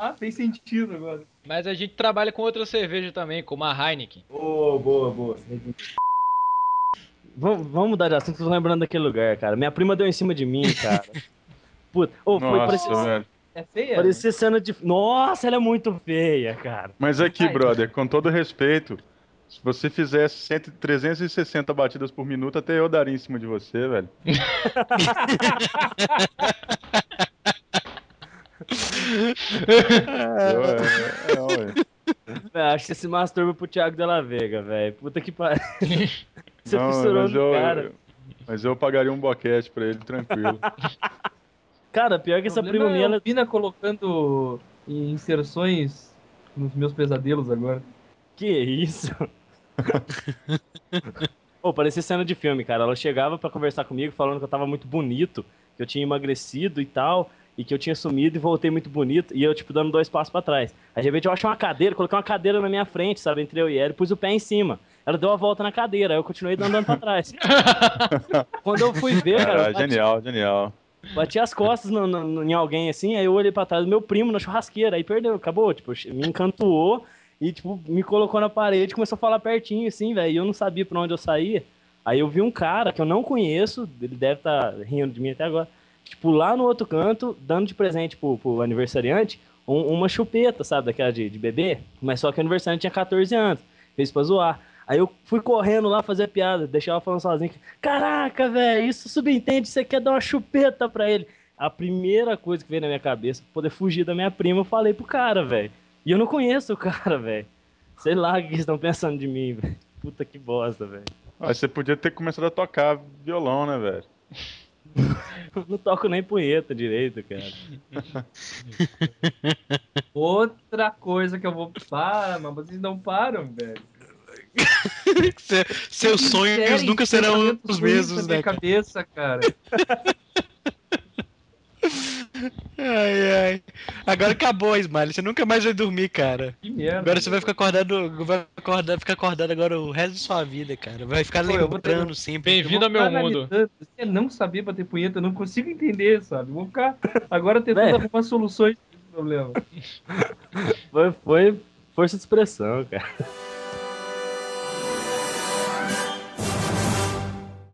Speaker 13: Ah, fez sentido agora.
Speaker 5: Mas a gente trabalha com outra cerveja também, como a Heineken.
Speaker 4: Boa, boa, boa. Vamos, vamos mudar de assunto, tô lembrando daquele lugar, cara. Minha prima deu em cima de mim, cara. Puta, ô, foi
Speaker 2: Nossa,
Speaker 4: parecia,
Speaker 2: velho.
Speaker 13: É feia?
Speaker 4: parecia cena de. Nossa, ela é muito feia, cara.
Speaker 2: Mas aqui,
Speaker 13: Ai.
Speaker 2: brother, com todo respeito, se você fizesse 100, 360 batidas por minuto, até eu daria em cima de você, velho. Eu, é, é, ué.
Speaker 4: Véi, Acho que você se masturba pro Thiago Della Vega, velho. Puta que pariu. Você
Speaker 2: Não,
Speaker 4: fissurou
Speaker 2: mas
Speaker 4: no
Speaker 2: eu,
Speaker 4: cara.
Speaker 2: mas eu pagaria um boquete pra ele, tranquilo.
Speaker 4: Cara, pior que essa prima minha,
Speaker 13: é
Speaker 4: ela.
Speaker 13: a Pina colocando inserções nos meus pesadelos agora.
Speaker 4: Que isso? Pô, parecia cena de filme, cara. Ela chegava pra conversar comigo falando que eu tava muito bonito, que eu tinha emagrecido e tal, e que eu tinha sumido e voltei muito bonito, e eu, tipo, dando dois passos pra trás. Aí, de repente, eu achei uma cadeira, coloquei uma cadeira na minha frente, sabe, entre eu e ela, e pus o pé em cima. Ela deu a volta na cadeira, aí eu continuei andando pra trás. Quando eu fui ver, cara,
Speaker 2: Cara,
Speaker 4: bati,
Speaker 2: genial, genial.
Speaker 4: bati as costas no- no- no- em alguém assim, aí eu olhei pra trás do meu primo na churrasqueira, aí perdeu, acabou, tipo, me encantou e, tipo, me colocou na parede começou a falar pertinho, assim, velho, e eu não sabia pra onde eu saía. Aí eu vi um cara que eu não conheço, ele deve estar rindo de mim até agora, tipo, lá no outro canto, dando de presente pro, pro aniversariante um- uma chupeta, sabe, daquela de, de bebê, mas só que o aniversariante tinha 14 anos, fez pra zoar. Aí eu fui correndo lá fazer a piada, deixei ela falando sozinho. que, Caraca, velho, isso subentende, você quer dar uma chupeta pra ele. A primeira coisa que veio na minha cabeça, poder fugir da minha prima, eu falei pro cara, velho. E eu não conheço o cara, velho. Sei lá o que eles estão pensando de mim, velho. Puta que bosta, velho.
Speaker 2: Ah, você podia ter começado a tocar violão, né, velho?
Speaker 4: Não toco nem punheta direito, cara.
Speaker 13: Outra coisa que eu vou. Para, mas vocês não param, velho.
Speaker 6: Se- Seus sonhos
Speaker 13: Sério,
Speaker 6: nunca serão os mesmos,
Speaker 13: na minha
Speaker 6: né? cara?
Speaker 13: cabeça, cara.
Speaker 6: Ai, ai. Agora acabou, Smiley. Você nunca mais vai dormir, cara.
Speaker 13: Que merda.
Speaker 6: Agora você vai ficar acordado, vai acordar, ficar acordado agora o resto da sua vida, cara. Vai ficar
Speaker 13: Pô, vou ter-
Speaker 6: lembrando sempre.
Speaker 5: Bem-vindo ao meu mundo.
Speaker 13: Você não saber bater punheta, eu não consigo entender, sabe? Vou ficar agora tentando arrumar soluções pra esse problema.
Speaker 4: Foi, foi força de expressão, cara.